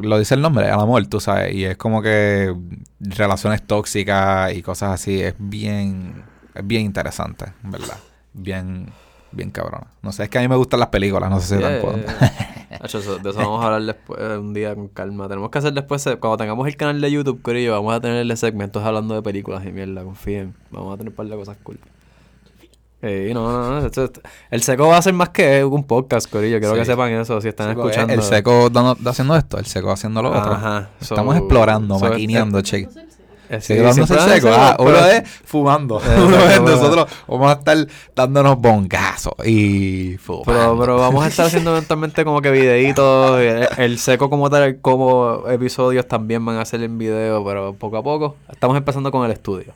lo dice el nombre, el amor, tú sabes, y es como que relaciones tóxicas y cosas así, es bien, es bien interesante, en ¿verdad? Bien, bien cabrona. No sé, es que a mí me gustan las películas, no sé si Yeah, tampoco. yeah, yeah. *laughs* Eso- de eso vamos a hablar después, eh, un día con calma. Tenemos que hacer después, eh, cuando tengamos el canal de YouTube, Corillo, vamos a tenerle segmentos hablando de películas y mierda, confíen. Vamos a tener un par de cosas cool. Eh, no, no, no. esto- esto- el seco va a ser más que un podcast, Corillo. Quiero Sí. que sepan eso, si están porque escuchando. El seco dando- haciendo esto, el seco haciendo lo otro. Ajá. Estamos So- explorando, so- maquineando, eh, che. Eh, Sí, seco. Ah, uno es fumando. Exacto, *laughs* Uno es nosotros vamos a estar dándonos bongazos y fumando. Pero, pero vamos a estar haciendo *laughs* eventualmente como que videitos. El, el seco como tal, como episodios también van a ser en video, pero poco a poco. Estamos empezando con el estudio.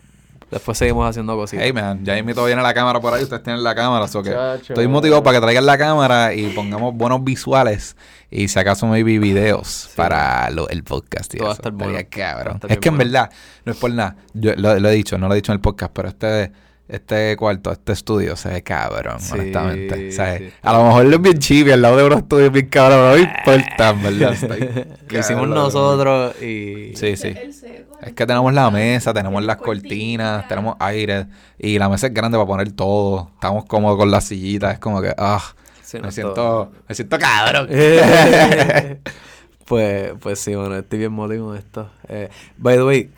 Después seguimos haciendo cositas. Hey man, ya invito viene la cámara por ahí, ustedes tienen la cámara, so que Chacho. estoy motivado para que traigan la cámara y pongamos buenos visuales y si acaso maybe videos para lo- el podcast y Todo va a eso. estar bueno. Estaría cabrón. Va a estar Es que en verdad, no es por nada, yo lo, lo he dicho, no lo he dicho en el podcast, pero este este cuarto, este estudio se ve cabrón, Sí, honestamente. ¿sabes? sí. A lo mejor es bien chibi, al lado de unos estudios bien cabrón, pero no me importa, verdad. Estoy *laughs* Lo hicimos nosotros y... Sí, sí. El seco, Es que tenemos la mesa, tenemos las cortina. cortinas, tenemos aire y la mesa es grande para poner todo. Estamos cómodos con las sillitas, es como que, ah, Sí, me no, siento, todo. me siento cabrón. *laughs* pues, pues sí, bueno, estoy bien motivo con esto. Eh, by the way,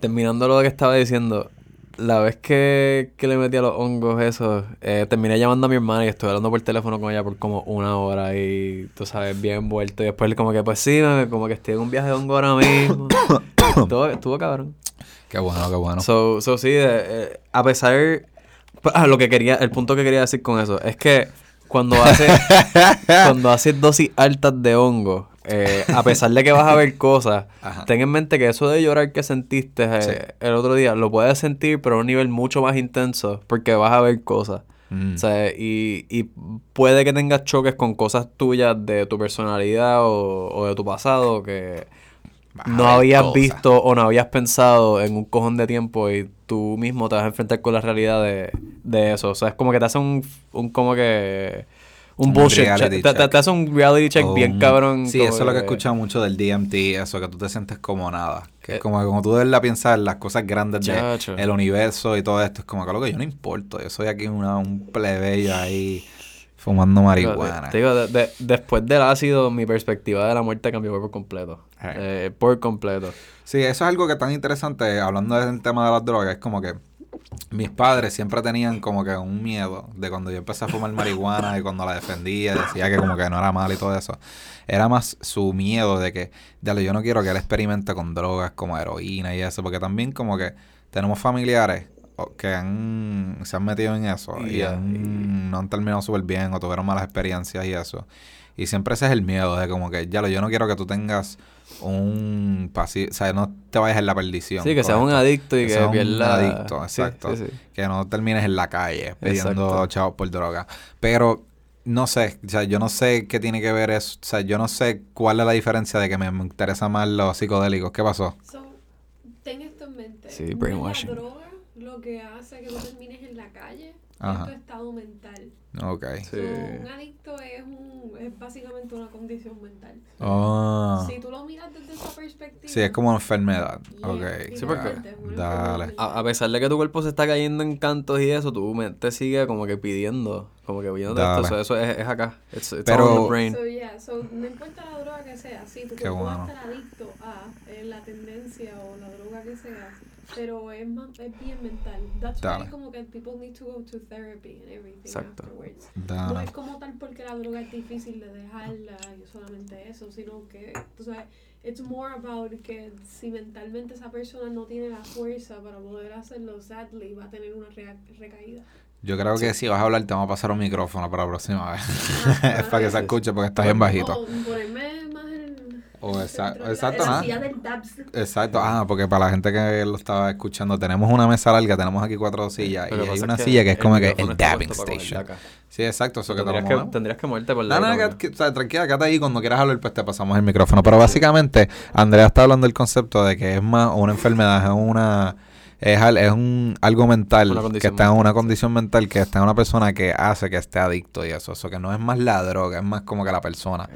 terminando lo que estaba diciendo, la vez que, que le metí a los hongos eso, eh, terminé llamando a mi hermana y estuve hablando por teléfono con ella por como una hora y, tú sabes, bien envuelto. Y después como que, pues sí, como que estoy en un viaje de hongo ahora mismo. *coughs* Estuvo, estuvo cabrón. Qué bueno, qué bueno. So, so sí, eh, eh, a pesar... pues, ah, lo que quería, el punto que quería decir con eso es que cuando haces *laughs* cuando haces dosis altas de hongo, eh, a pesar de que vas a ver cosas, Ajá. ten en mente que eso de llorar que sentiste eh, Sí. el otro día, lo puedes sentir, pero a un nivel mucho más intenso, porque vas a ver cosas. Mm. O sea, y, y puede que tengas choques con cosas tuyas de tu personalidad o, o de tu pasado que Vas no habías cosas. visto o no habías pensado en un cojón de tiempo y tú mismo te vas a enfrentar con la realidad de, de eso. O sea, es como que te hace un, un como que... Un, bullshit. Te, te- hace un reality check bien un- cabrón. Sí, eso es lo que he escuchado mucho del DMT, eso que tú te sientes como nada. Que Eh, es como que como tú debes la piensas en las cosas grandes del universo y todo esto, es como que lo que yo no importo. Yo soy aquí una, un plebeyo ahí fumando marihuana. Te digo, de- de- después del ácido, mi perspectiva de la muerte cambió por completo. Eh. Eh, por completo. Sí, eso es algo que es tan interesante, hablando del tema de las drogas, es como que mis padres siempre tenían como que un miedo de cuando yo empecé a fumar marihuana y cuando la defendía, decía que como que no era mal y todo eso. Era más su miedo de que, dale, yo no quiero que él experimente con drogas como heroína y eso, porque también como que tenemos familiares que han, se han metido en eso y han- no han terminado súper bien o tuvieron malas experiencias y eso. Y siempre ese es el miedo de como que, ya lo, yo no quiero que tú tengas un pasivo, o sea, no te vayas en la perdición. Sí, que seas un adicto y que, seas un adicto, exacto. sí, sí. Que no termines en la calle pidiendo Exacto. chavos por droga. Pero no sé, o sea, yo no sé qué tiene que ver eso, o sea, yo no sé cuál es la diferencia de que me, interesa más los psicodélicos. ¿Qué pasó? So, ten esto en mente. Sí, brainwashing. La droga lo que hace que tú termines en la calle Ajá. es tu estado mental. Ok. Sí. So, un adicto es, un, es básicamente una condición mental. Oh. Si tú lo miras desde esa perspectiva. Sí, es como una enfermedad. yeah, Ok. Sí, porque- Dale. A, a pesar de que tu cuerpo se está cayendo en cantos y eso, tu mente sigue como que pidiendo, como que pidiendo Dale. esto, eso, eso es, es acá. It's, it's Pero- all in the brain. So, yeah, so, no importa la droga que sea, sí, tu cuerpo bueno. va a estar adicto a eh, la tendencia o la droga que sea, pero es, más, es bien mental. That's why como que people need to go to therapy and everything Exacto. afterwards. No es como tal porque la droga es difícil de dejarla y solamente eso, sino que, tú sabes, it's more about que si mentalmente esa persona no tiene la fuerza para poder hacerlo, sadly, va a tener una recaída. Yo creo que si vas a hablar te vamos a pasar un micrófono para la próxima vez. Ah, es *laughs* para que se escuche porque está bien bajito. O ponerme más en... O exacto, nada. silla del Dabs. Exacto, ah, porque para la gente que lo estaba escuchando, tenemos una mesa larga, tenemos aquí cuatro sillas y hay una silla que es como que el dabbing station. acá. Sí, exacto, eso que te lo Tendrías que, tendrías que moverte por No, la no, cámara. que, que- o sea, tranquila, quédate ahí. Cuando quieras hablar, pues te pasamos el micrófono. Pero básicamente, Andrea está hablando del concepto de que es más una enfermedad, es una. Es, es un algo mental que está en una condición mental que está en una persona que hace que esté adicto y eso. Eso que no es más la droga, es más como que la persona.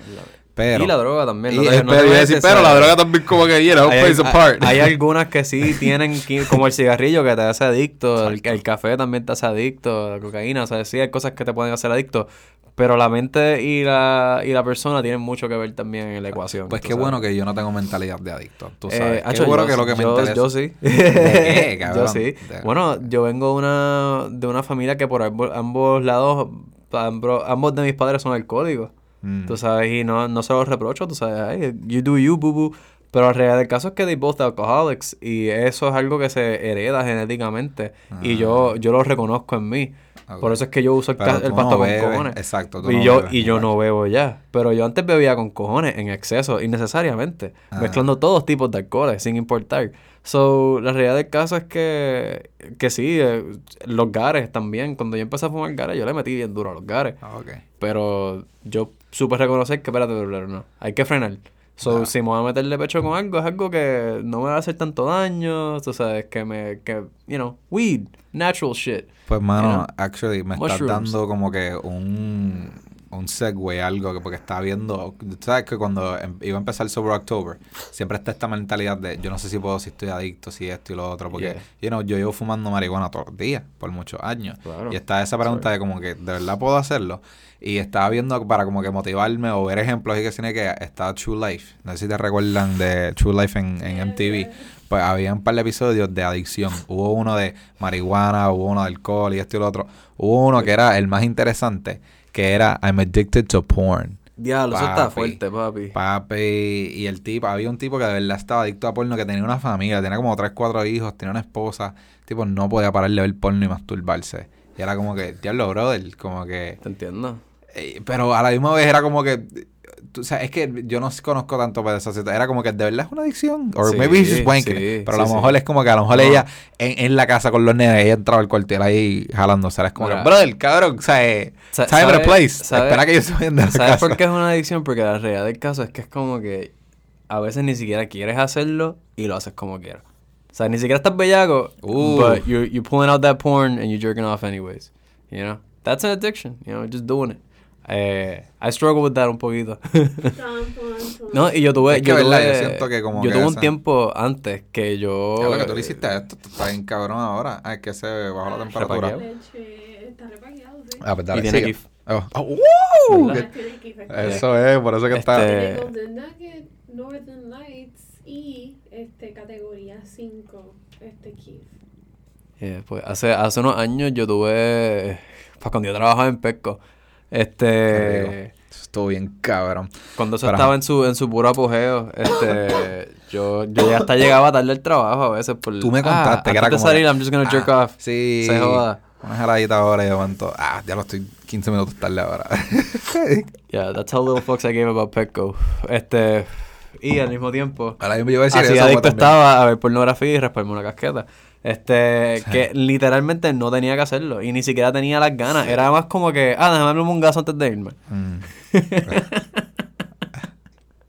Pero. y la droga también. y- no te- es- no pero decir, la droga también como que, you know, hay, plays hay- part. hay *laughs* algunas que sí tienen, como el cigarrillo que te hace adicto, el, el café también te hace adicto, la cocaína, o sea, sí hay cosas que te pueden hacer adicto, pero la mente y la, y la persona tienen mucho que ver también en la ecuación. Pues qué sabes. bueno que yo no tengo mentalidad de adicto. Tú Eh, sabes. hacho, qué bueno yo- que lo que me yo, interesa. Yo sí. qué, *laughs* yo sí. De- Bueno, yo vengo una, de una familia que por ambos, ambos lados, ambos, ambos de mis padres son alcohólicos. Mm. Tú sabes, y no, no se los reprocho, tú sabes, ay, you do you, boo boo. Pero la realidad del caso es que they both alcoholics y eso es algo que se hereda genéticamente y yo yo lo reconozco en mí. Por eso es que yo uso el, el no con bebes, cojones. exacto, tú Y no yo bebes y yo no bebo ya, pero yo antes bebía con cojones en exceso innecesariamente, Ah. mezclando todos tipos de alcoholes sin importar. So, la realidad del caso es que que sí, eh, los gares también, cuando yo empecé a fumar gares, yo le metí bien duro a los gares. Ah, ok. Pero yo supe reconocer que, espérate, no, hay que frenar. So, si me voy a meterle pecho con algo, es algo que no me va a hacer tanto daño, tú sabes, que me, que, you know, weed, natural shit. Pues, mano, You know? actually, me estás Mushrooms. dando como que un, un segue, algo que porque estaba viendo, tú sabes que cuando em- iba a empezar Sober October, siempre está esta mentalidad de, yo no sé si puedo, si estoy adicto, si esto y lo otro, porque, Yeah. you know, yo llevo fumando marihuana todos los días, por muchos años, Claro. y está esa pregunta de como que, ¿de verdad puedo hacerlo? Y estaba viendo para como que motivarme o ver ejemplos y que tiene que está True Life, no sé si te recuerdan de True Life en, en MTV, pues había un par de episodios de adicción. Hubo uno de marihuana, hubo uno de alcohol y esto y lo otro. Hubo uno que era el más interesante, que era I'm addicted to porn. Diablo, eso está Papi. fuerte, papi. Papi, y el tipo, había un tipo que de verdad estaba adicto a porno, que tenía una familia, tenía como tres, cuatro hijos, tenía una esposa. El tipo no podía parar de ver porno y masturbarse. Y era como que, diablo, brother, como que... Te entiendo. Eh, pero a la misma vez era como que. Tú- o sea, es que yo no conozco tanto para esa. Era como que de verdad es una adicción. O Sí, maybe just wanking. sí, pero a lo mejor sí. es como que a lo mejor No. ella en, en la casa con los nenes, ella entraba al cuartel ahí jalándose. Es como Mira. que, brother, cabrón, o sea, eh, time and ¿sabe- place. sabe- Espera que yo se de la ¿Sabes casa. por qué es una adicción? Porque la realidad del caso es que es como que a veces ni siquiera quieres hacerlo y lo haces como quieras. O sea, ni siquiera estás bellaco, Uh. but you're, you're pulling out that porn and you're jerking off anyways. You know? That's an addiction, you know, just doing it. Eh, I struggle with that un poquito. No, y yo tuve... Es que, yo, verdad, tuve yo siento que como yo que tuve un esa- tiempo antes que yo... Ya, lo que tú le hiciste a esto, tú estás bien cabrón ahora. Ah, es que se bajó la temperatura. Leche está repaqueado, sí. Ah, pues dale, Y tiene. GIF. Oh. Oh. Ah, que ir. Eso es, por eso que está. Este- Tiene Golden Nugget, Northern Lights y este categoría 5, este Keith. Yeah, pues hace, hace unos años yo tuve... Pues cuando yo trabajaba en Pesco, este... Eso Estuvo bien cabrón. Cuando eso Pero, estaba en su, en su puro apogeo, este, *coughs* yo, yo ya hasta llegaba tarde al trabajo a veces por... Tú me ah, contaste que era como. salir, I'm just gonna jerk ah, off. Sí. Se joda. Una jaladita ahora y de momento. Ah, ya lo estoy 15 minutos tarde ahora. *laughs* Yeah, that's how little fucks I gave about Petco. Este, y al mismo tiempo, ahora yo iba a decir así eso. adicto estaba a ver pornografía y rasparme una casqueta. Este, que literalmente no tenía que hacerlo y ni siquiera tenía las ganas. Era más como que, ah, déjame darme un gaso antes de irme. Mm. *laughs*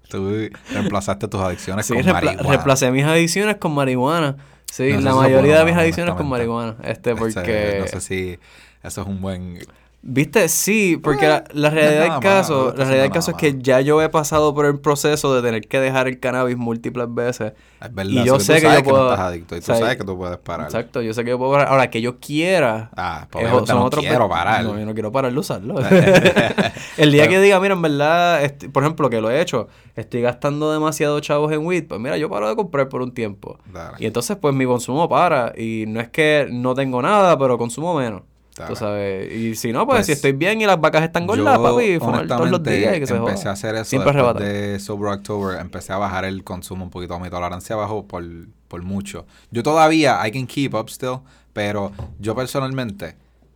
Tú reemplazaste tus adicciones Sí, con marihuana. reemplacé mis adicciones con marihuana. Sí, No la mayoría de mis adicciones con marihuana. Este, porque... no sé si eso es un buen. ¿Viste? Sí, porque la, realidad del caso, malo, la realidad del caso es que ya yo he pasado por el proceso de tener que dejar el cannabis múltiples veces. Es verdad. Y yo sé tú que sabes yo puedo- no estás adicto y tú sabes que tú puedes parar. Exacto, yo sé que yo puedo parar. Ahora, que yo quiera... Ah, pues es- son no otros quiero ve- parar. No, yo no quiero parar de usarlo. *laughs* *laughs* el día que diga, mira, en verdad, este- por ejemplo, que lo he hecho, estoy gastando demasiado chavos en weed, pues mira, yo paro de comprar por un tiempo. Dale. Y entonces, pues mi consumo para. Y no es que no tengo nada, pero consumo menos. Tú sabes. Y si no, pues, Pues, si estoy bien y las vacas están gordas, papi, fumar todos los días y que se empecé joda. a hacer eso Siempre después de Sober October. Empecé a bajar el consumo un poquito. Mi tolerancia bajó por, por mucho. Yo todavía, I can keep up still, pero yo personalmente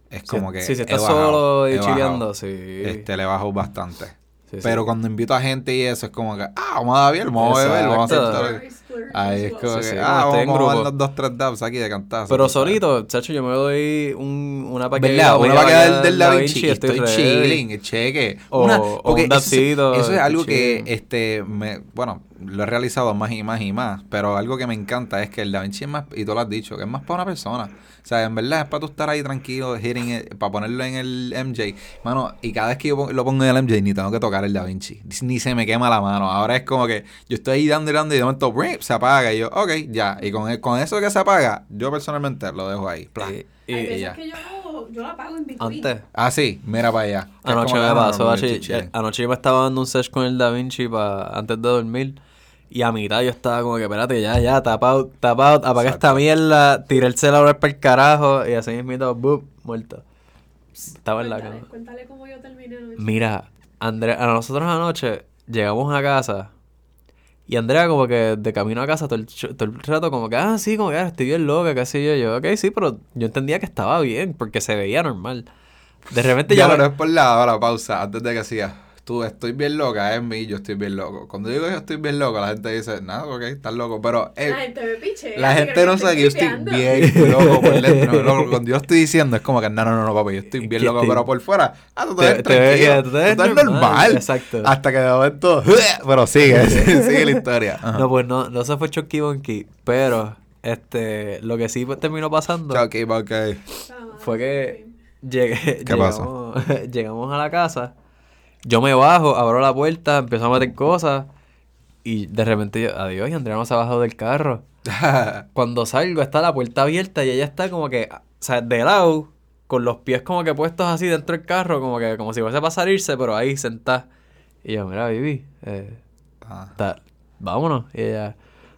es como si, que si se está bajado, solo y chileando, sí. Este, le bajo bastante. Sí, sí. Pero cuando invito a gente y eso, es como que, ah, vamos a beber, vamos a beber, vamos a hacer todo. Ahí es como que, Sí, sí, ah, vamos, esté en vamos a grupo. darnos dos, tres dabs aquí de cantazo. Pero solito, chacho, yo me doy un, una paqueta. ¿Verdad? Una va a quedar del Da Vinci. Estoy ready. chilling, cheque. O- Una- o un eso, es- dapsito, eso es algo que, este, me, bueno, lo he realizado más y más y más, pero algo que me encanta es que el Da Vinci es más, y tú lo has dicho, que es más para una persona. O sea, en verdad es para tú estar ahí tranquilo, hitting it, para ponerlo en el MJ. Mano, y cada vez que yo lo pongo en el MJ, ni tengo que tocar el Da Vinci. Ni se me quema la mano. Ahora es como que yo estoy ahí dando y dando y de momento. Se apaga. Y yo, ok, ya. Y con, el- con eso que se apaga, yo personalmente lo dejo ahí. Pla. Y- Hay y- veces ya. que yo, yo la pago en Bitcoin. antes. Ah, sí, mira para allá. Anoche me ah, pasó, eh, anoche yo me estaba dando un sesh con el Da Vinci pa, antes de dormir. Y a mitad yo estaba como que, espérate, ya, ya, tap out, tap out, apaga esta mierda, tiré el celular para el carajo y así mismo, boop, muerto. Estaba en la cama. cuéntale cómo yo terminé anoche. Mira, André, a nosotros anoche llegamos a casa Y Andrea como que de camino a casa todo el, todo el rato como que, ah, sí, como que ah, estoy bien loca, qué sé yo. Yo, ok, sí, pero yo entendía que estaba bien porque se veía normal. De repente ya... Ya, me- no es por la hora, pausa, antes de que sigas. Tú, estoy bien loca, es mí, yo estoy bien loco. Cuando digo yo estoy bien loco, la gente dice, nada, ok, estás loco. Pero eh, La gente me piche. la gente no sabe que yo estoy bien loco por dentro. *laughs* Loco, Cuando yo estoy diciendo, es como que, no, no, no, no, papi, yo estoy bien loco, te- pero por fuera, ah, tú te, tranquilo, tú te ves tú estás normal, exacto. Hasta que de momento, *laughs* pero sigue, *laughs* sigue la historia. Ajá. No, pues no, no se fue Chucky Monkey, pero este, lo que sí terminó pasando Ok, ok. fue que llegué, llegamos, llegamos a la casa, yo me bajo, abro la puerta, empiezo a meter cosas y de repente yo, adiós, y Andrea no se ha bajado del carro. *laughs* Cuando salgo está la puerta abierta y ella está como que, o sea, de lado, con los pies como que puestos así dentro del carro, como que como si fuese para salirse, pero ahí sentada. Y yo, mira, Vivi, eh, Ah, ta- vámonos. Y ella,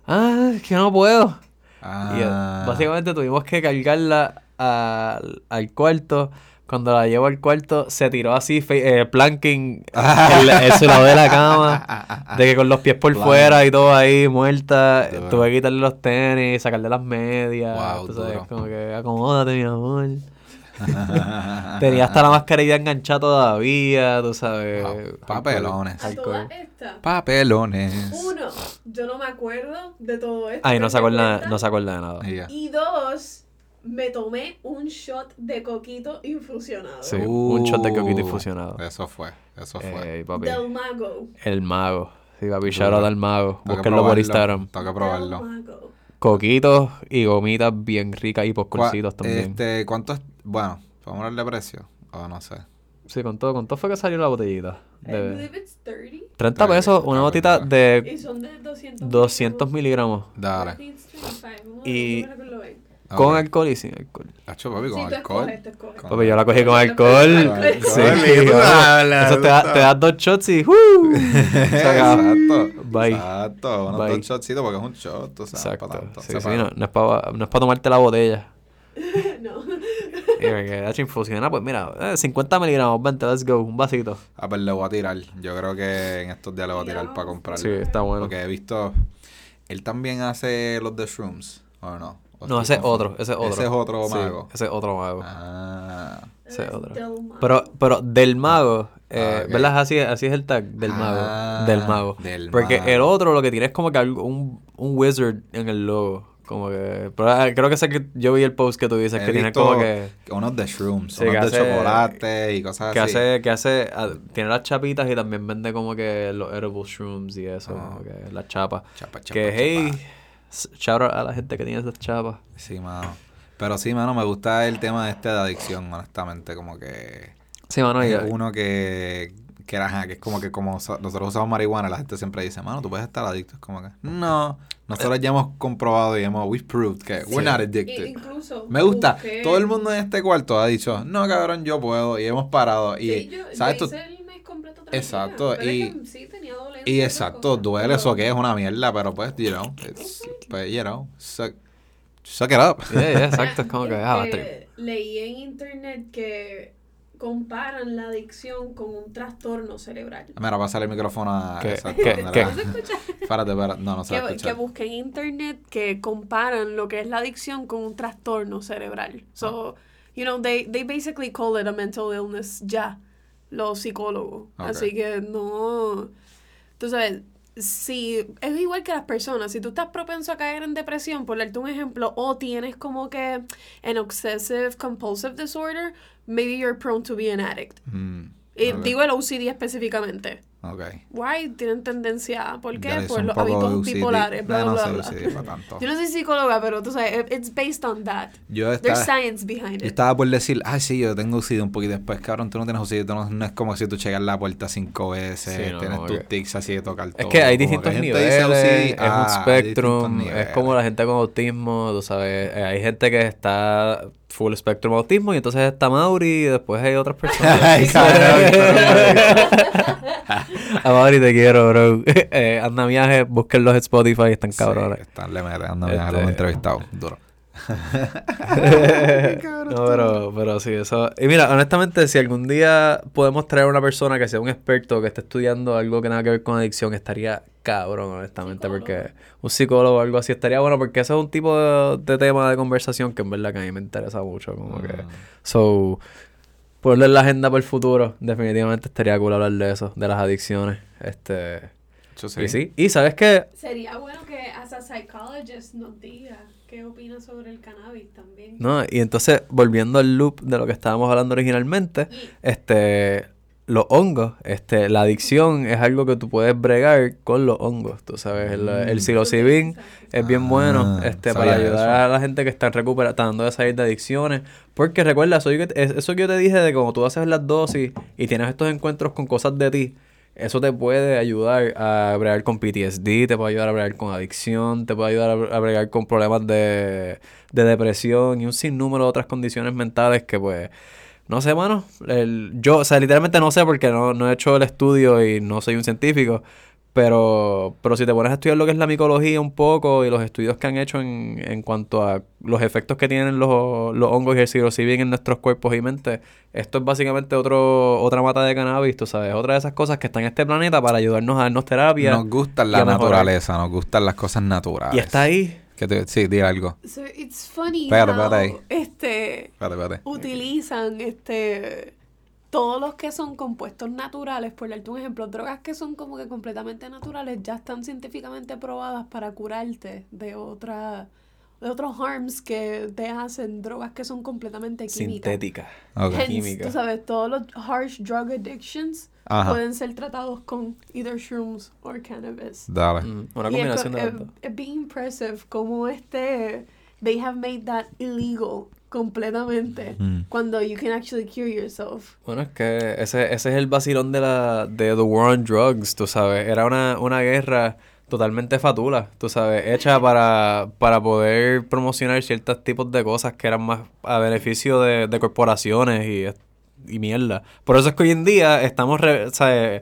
ah, es que no puedo. Y yo, ah. básicamente tuvimos que cargarla al, al cuarto. Cuando la llevo al cuarto, se tiró así, fe- eh, planking, *laughs* el, el su lado de la cama, de que con los pies por fuera y todo ahí, muerta. Duro. Tuve que quitarle los tenis, sacarle las medias. Wow, tú sabes, duro. como que acomódate, mi amor. *laughs* Tenía hasta la mascarilla enganchada todavía, tú sabes. Wow, papelones. Alcohol. todas estas. Papelones. Uno, yo no me acuerdo de todo esto. Ay, no se acuerda, no se acuerda de nada. Y dos, me tomé un shot de coquito infusionado. Sí, un shot de coquito Uh, infusionado. Eso fue, eso fue. Ey, papi. Del mago. El mago. Sí, papi, shout out al mago. Búsquenlo por Instagram. Tengo que Del probarlo. mago. Coquitos y gomitas bien ricas y popcorncitos Cua- también. Este, ¿cuánto es? Bueno, ¿podemos hablar de precio? O no sé. Sí, con todo, con todo fue que salió la botellita. I De believe it's 30. 30 pesos, una botita de Y son de 200 200 miligramos. Dale. think it's 25. No, Y- bien. Con alcohol y sin alcohol. Hacho, papi, con Sí, alcohol. escoges, tú escoges. Con- Papi, yo la cogí con Con alcohol. Sí, hablas, Eso te, da- te das dos shots y ¡uh! Exacto. Bye. Exacto. Unos Bye. dos shotcitos porque es un shot, tú sabes, Exacto. para tanto. Sí, sí, no, no es para no es pa tomarte la botella. *laughs* no. Y me quedé hecho infusiona, pues mira, eh, 50 miligramos, vente, let's go, un vasito. Ah, pues le voy a tirar. Yo creo que en estos días le voy a tirar para comprarlo. Sí, está bueno. Porque he visto... Él también hace los de Shrooms, ¿o no? ¿O No, ese es otro, ese es otro. Ese es otro Sí, mago. ese es otro mago. Ah. Ese es Es otro. Pero, pero del mago, eh, Ah. ¿verdad? Así, así es el tag del mago. Ah, del mago. del Porque mago. el otro lo que tiene es como que un, un wizard en el logo. Como que. Pero ah, creo que ese que yo vi el post que tú dices, He que tiene como que. Unos de Shrooms, Sí, unos de hace- chocolate y cosas Que así. hace, que hace, tiene las chapitas y también vende como que los edible shrooms y eso, Ah. como que las chapas. Chapa, chapa, que chapa. hey, shout out a la gente que tiene esas chapas. Sí, mano. Pero sí, mano, me gusta el tema este de adicción, honestamente. Como que... Sí, mano, y- es uno que... Que, era, que es como que como so- nosotros usamos marihuana, la gente siempre dice, mano, tú puedes estar adicto. Es como que, no. Nosotros ya hemos comprobado y hemos, we've proved que we're not I- addicted. incluso Me gusta. busqué- Todo el mundo en este cuarto ha dicho, no, cabrón, yo puedo. Y hemos parado. Y, Sí, yo, ¿sabes? yo Tú- hice el mes completo tranquila, Exacto, pero es y- que sí y exacto, cosas, duele eso que es una mierda, pero pues, you know, it's, pues, you know, suck, suck it up. Yeah, yeah, exacto, es *laughs* como que, ah, Este, trip. leí en internet que comparan la adicción con un trastorno cerebral. Mira, pasa el micrófono a... ¿Qué- exacto, qué- qué? ¿No se escucha? Espérate, espérate. No, no se va a que, que escuchar. busqué en internet que comparan lo que es la adicción con un trastorno cerebral. So, you know, they, they basically call it a mental illness ya, los psicólogos. Así que no. Tú sabes, si es igual que las personas, si tú estás propenso a caer en depresión, por darte un ejemplo, o tienes como que an obsessive compulsive disorder, maybe you're prone to be an addict. Mm, Y Digo el OCD específicamente. Ok. Why tienen tendencia? ¿Por qué? Por un los hábitos bipolares, bla, No, bla, bla. *laughs* Tanto. Yo no soy psicóloga, pero tú sabes, it- it's based on that. Yo There's estaba, science behind yo it. estaba por decir, ah, sí, yo tengo OCD un poquito después, cabrón, tú no tienes tú no, no es como si tú chegas la puerta cinco veces, Sí, no, tienes no, tus que- tics así de tocar todo. Es que hay distintos gente niveles, dice es ah, un spectrum, es como la gente con autismo, tú sabes, eh, hay gente que está full spectrum autismo y entonces está Mauri y después hay otras personas. *laughs* Ay, cabrón, *laughs* *laughs* A Mauri te quiero, bro. *laughs* Eh, anda viaje, búsquenlos en Spotify, están Sí, cabrones. están, le meten, anda, me Este- lo he entrevistado, duro. *laughs* no, pero, pero sí, eso. Y mira, honestamente, si algún día podemos traer a una persona que sea un experto que esté estudiando algo que tenga que ver con adicción, estaría cabrón, honestamente, Psicólogo. porque un psicólogo o algo así estaría bueno, porque ese es un tipo de, de tema de conversación que en verdad que a mí me interesa mucho, como que... Mm. So, ponerlo en la agenda para el futuro, definitivamente estaría cool hablar de eso, de las adicciones, este... Yo Y sí, y sabes que Sería bueno que as a psychologist nos diga qué opina sobre el cannabis también. No, y entonces, volviendo al loop de lo que estábamos hablando originalmente, Y- este, los hongos, este, la adicción es algo que tú puedes bregar con los hongos, tú sabes, el, el Mm. psilocibin es bien bueno, Ah, este, sabía para ayudar eso. a la gente que está recuperando, de salir de adicciones, porque recuerda, eso, yo eso que yo te dije de cuando tú haces las dosis y tienes estos encuentros con cosas de ti, eso te puede ayudar a bregar con PTSD, te puede ayudar a bregar con adicción, te puede ayudar a, a bregar con problemas de, de depresión y un sinnúmero de otras condiciones mentales que pues, no sé, mano, el, yo, o sea, literalmente no sé porque no, no he hecho el estudio y no soy un científico, pero, pero si te pones a estudiar lo que es la micología un poco y los estudios que han hecho en, en cuanto a los efectos que tienen los, los hongos y el psilocibin en nuestros cuerpos y mente, esto es básicamente otro, otra mata de cannabis, tú sabes, otra de esas cosas que están en este planeta para ayudarnos a darnos terapia. Nos gusta la naturaleza, nos gustan las cosas naturales. Y está ahí. Que te- sí, di algo. So it's funny how, ahí. este utilizan este todos los que son compuestos naturales, por darte un ejemplo, drogas que son como que completamente naturales ya están científicamente probadas para curarte de otra de otros harms que te hacen drogas que son completamente químicas. Sintética. Ok. Hence, Química. tú sabes, todos los harsh drug addictions Ajá. pueden ser tratados con either shrooms or cannabis. Dale. Mm, una Y es combinación co- de es, es bien impressive como este they have made that illegal completamente Mm. cuando you can actually cure yourself. Bueno, es que ese, ese es el vacilón de la de The War on Drugs, tú sabes. Era una, una guerra totalmente fatula, tú sabes, hecha para, para poder promocionar ciertos tipos de cosas que eran más a beneficio de, de corporaciones y, y mierda. Por eso es que hoy en día estamos, re- sea,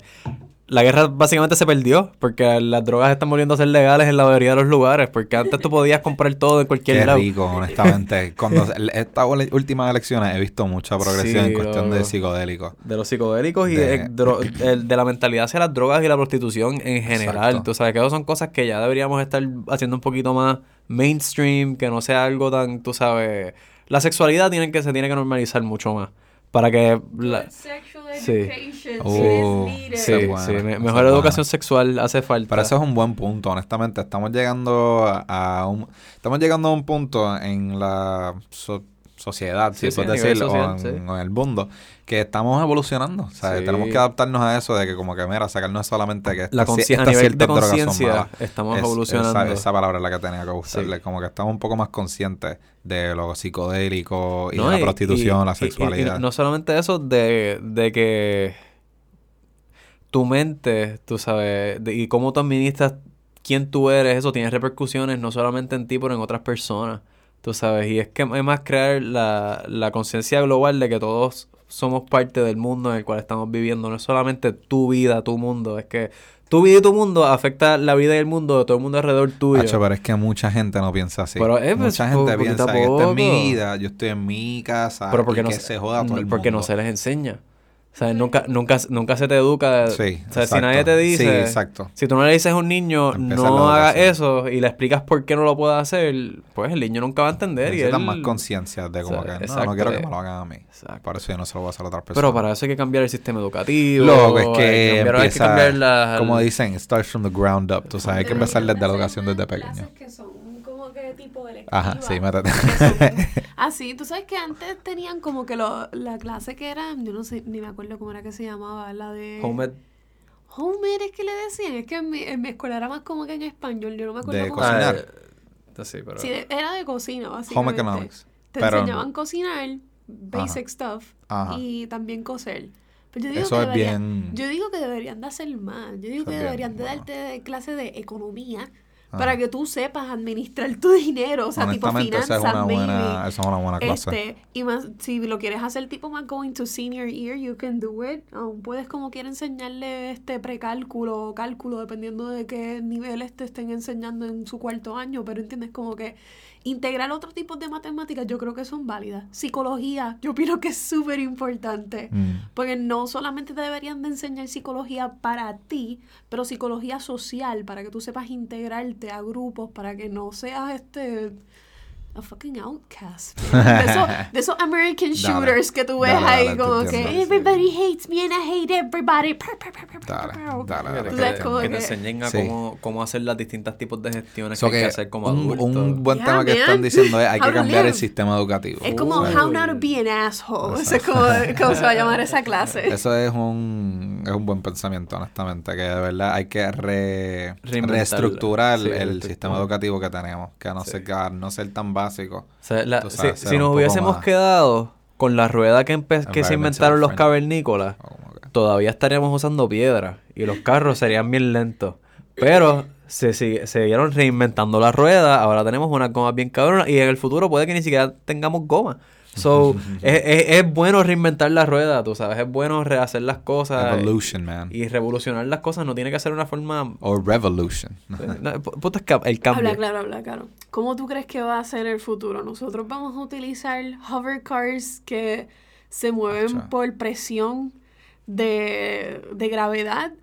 la guerra básicamente se perdió porque las drogas están volviendo a ser legales en la mayoría de los lugares, porque antes tú podías comprar todo en cualquier Qué lado. rico, honestamente. Cuando estas últimas elecciones he visto mucha progresión Sí, en cuestión de psicodélicos. De los psicodélicos y De- de, dro- el- de la mentalidad hacia las drogas y la prostitución en general. Exacto. Tú sabes que esas son cosas que ya deberíamos estar haciendo un poquito más mainstream, que no sea algo tan, tú sabes... La sexualidad tiene que, se tiene que normalizar mucho más. Para que... La, Sexual Sí. Education Oh, is needed. sí, sí, me- mejor buena. educación sexual hace falta. Pero eso es un buen punto, honestamente. Estamos llegando a, a un estamos llegando a un punto en la so- sociedad, Sí, si sí, puedes decirlo, o social, en, sí. o en el mundo, que estamos evolucionando. O sea, Sí. tenemos que adaptarnos a eso de que como que, mira, sacarnos solamente que La conciencia estamos Es- evolucionando. Esa, esa palabra es la que tenía que buscarle. Como que estamos un poco más conscientes de lo psicodélico y No, de la y- prostitución, y- la y- sexualidad. no solamente eso, de, de que tu mente, tú sabes, de- y cómo tú administras quién tú eres, eso tiene repercusiones no solamente en ti, pero en otras personas, tú sabes. Y es que es más crear la, la conciencia global de que todos somos parte del mundo en el cual estamos viviendo. No es solamente tu vida, tu mundo, es que tu vida y tu mundo afecta la vida y el mundo de todo el mundo alrededor tuyo. Hacho, pero es que mucha gente no piensa así. Pero, eh, pues, mucha gente piensa que esta es mi vida, yo estoy en mi casa Pero porque y no que se, se joda todo el porque no se les enseña. O sea, nunca, nunca, nunca se te educa. Sí, o sea, si nadie te dice. Sí, exacto. Si tú no le dices a un niño, Empezar no hagas eso y le explicas por qué no lo puede hacer, pues el niño nunca va a entender. Y Necesitan él... más conciencia de como O sea, que no, exacto, no quiero que me lo hagan a mí. Exacto. Por eso yo no se lo voy a hacer a otras personas. Pero para eso hay que cambiar el sistema educativo. Loco, es hay que cambiar- hay que cambiar la- como dicen, start from the ground up. Tú sabes, hay que empezar desde la educación desde pequeño. que son que tipo. Ajá, sí, métete. Así, *laughs* tú sabes que antes tenían como que lo, la clase que era, yo no sé, ni me acuerdo cómo era que se llamaba, la de... Home ed- Home ed es que le decían, es que en mi, en mi escuela era más como que en español, yo no me acuerdo De cómo cocinar. Ah, eh, sí, pero... Sí, de- era de cocina, Home básicamente. economics. Te Pero- enseñaban a cocinar, basic stuff, Ajá. y también coser. Pero yo digo Eso que es bien- Yo digo que deberían de hacer más. Yo digo Eso que bien deberían de bueno. darte clase de economía Ajá. para que tú sepas administrar tu dinero, o sea, tipo Honestamente, esa finanzas, es una buena, esa es una buena clase. Este, y más, si lo quieres hacer tipo más going to senior year, you can do it. Aún puedes como quiera enseñarle este precálculo o cálculo, dependiendo de qué niveles te estén enseñando en su cuarto año, pero entiendes como que integrar otros tipos de matemáticas yo creo que son válidas. Psicología, yo opino que es súper importante. Mm. Porque no solamente te deberían de enseñar psicología para ti, pero psicología social, para que tú sepas integrarte a grupos, para que no seas este a fucking outcast. De esos, *laughs* de esos American Dale. shooters que tú ves Dale, ahí dale, como que everybody hates me and I hate everybody. Dale, dale, dale. Que, que te que- enseñen a Sí. cómo, cómo hacer los distintos tipos de gestiones So que hay que que hacer como un, adulto. un buen Yeah, tema que man. están diciendo es *laughs* hay How que to cambiar el sistema educativo. Es como Uy. How Not to Be an Asshole. Eso es como, como se va a llamar esa clase. Eso es un, es un buen pensamiento, honestamente, que de verdad hay que re- reestructurar Sí, el reestructurar. sistema educativo que tenemos, que a no, Sí. ser, que a no ser tan básico. O sea, la- Tú si, sabes, si ser un nos hubiésemos más- quedado con la rueda que, que se inventaron los cavernícolas, o como que- todavía estaríamos usando piedra y los carros serían bien lentos. Pero se, sigue- siguieron reinventando la rueda, ahora tenemos unas gomas bien cabronas y en el futuro puede que ni siquiera tengamos gomas. So, *laughs* es, es- es bueno reinventar la rueda, tú sabes, es bueno rehacer las cosas Evolution, man. y revolucionar las cosas, no tiene que ser una forma... O revolution. *laughs* no, pu- puto es ca- el cambio. Habla claro, habla claro. ¿Cómo tú crees que va a ser el futuro? ¿Nosotros vamos a utilizar hover cars que se mueven Acha. por presión de, de gravedad?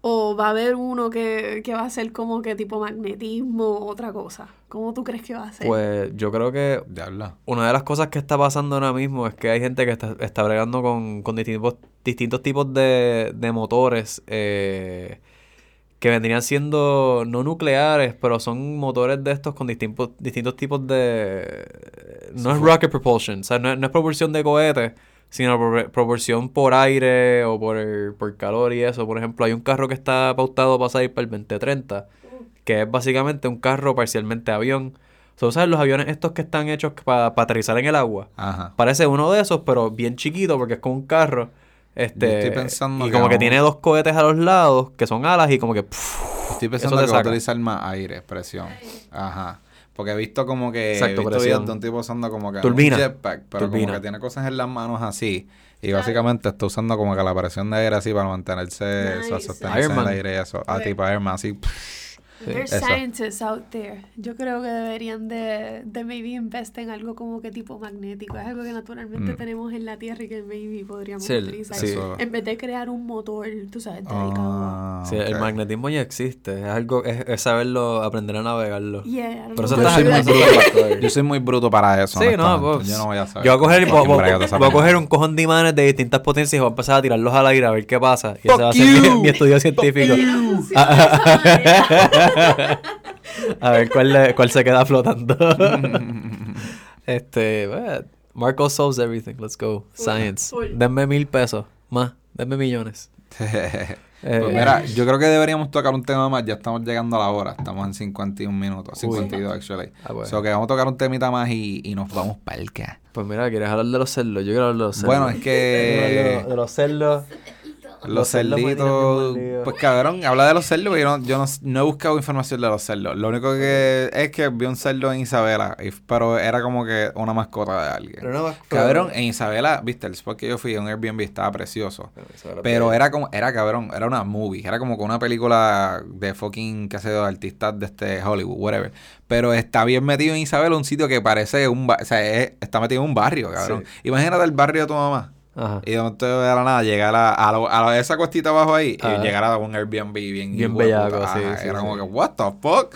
¿O va a haber uno que, que va a ser como que tipo magnetismo otra cosa? ¿Cómo tú crees que va a ser? Pues yo creo que una de las cosas que está pasando ahora mismo es que hay gente que está, está bregando con, con distintos, distintos tipos de, de motores eh, que vendrían siendo no nucleares, pero son motores de estos con distintos, distintos tipos de... No es rocket propulsion, o sea, no es, no es propulsión de cohete, sino pro- propulsión por aire o por, por calor y eso. Por ejemplo, hay un carro que está pautado para salir para el 2030, que es básicamente un carro parcialmente avión. So, ¿Sabes los aviones estos que están hechos para aterrizar en el agua? Ajá. Parece uno de esos, pero bien chiquito porque es como un carro. Este, estoy pensando y que como que tiene dos cohetes a los lados, que son alas, y como que... pff, Estoy pensando que va a utilizar más aire, presión. Ajá. Porque he visto como que. Exacto, he visto presión. videos de un tipo usando como que. Turbina. Un jetpack, pero Turbina. como que tiene cosas en las manos así. Y básicamente está usando como que la presión de aire así para mantenerse. o sea, Nice. sostenerse en el aire y eso. Ah, Sí. tipo Iron Man, así. There's eso. scientists out there. Yo creo que deberían de, de maybe invest en algo como que tipo magnético. Es algo que naturalmente Mm. tenemos en la Tierra y que maybe podríamos Sí, el- utilizar. sí. En vez de crear un motor, tú sabes, dedicado a... Ah, Sí, el ok. magnetismo ya existe. Es algo, es, es saberlo, aprender a navegarlo. Yeah, Pero eso Yo soy, muy bruto, *laughs* yo soy muy bruto para eso. Sí, no, pues, Yo no voy a saber. Yo voy a coger, voy, voy- voy a coger un cojón de imanes de distintas potencias y voy a empezar a tirarlos al aire a ver qué pasa. Y ese va a Fuck ser mi, you. *laughs* mi estudio científico. *laughs* A ver cuál, le- cuál se queda flotando. *laughs* este, bueno, Marco solves everything. Let's go. Science. full. Denme mil pesos. Más. Denme millones. *laughs* Eh, Pues mira, yo creo que deberíamos tocar un tema más. Ya estamos llegando a la hora. Estamos en 51 minutos. 52, actually. Ah, bueno. So que vamos a tocar un temita más y, y nos vamos para el. Pues mira, ¿quieres hablar de los cerdos? Yo quiero hablar de los cerdos. Bueno, es que de los cerdos. Los me tienen cerditos. Pues cabrón, habla de los cerdos. porque Yo, no, yo no, no he buscado información de los cerdos. Lo único que es que vi un cerdo en Isabela. pero era como que una mascota de alguien. Pero más- Cabrón, en Isabela, viste, el spot que yo fui, un Airbnb estaba precioso. Pero, Pero era como, era cabrón, era una movie, era como con una película de fucking, qué sé yo, de artistas de este Hollywood, whatever. Pero está bien metido en Isabela, un sitio que parece un, o sea, es- está metido en un barrio, cabrón. Imagínate el barrio de tu mamá. Ajá. Y de momento de la nada llegar a, a, lo- a lo- esa cuestita abajo ahí Ajá. y llegar a un Airbnb bien Bien bellaco, sí, Ajá, sí, Era sí. como que, what the fuck?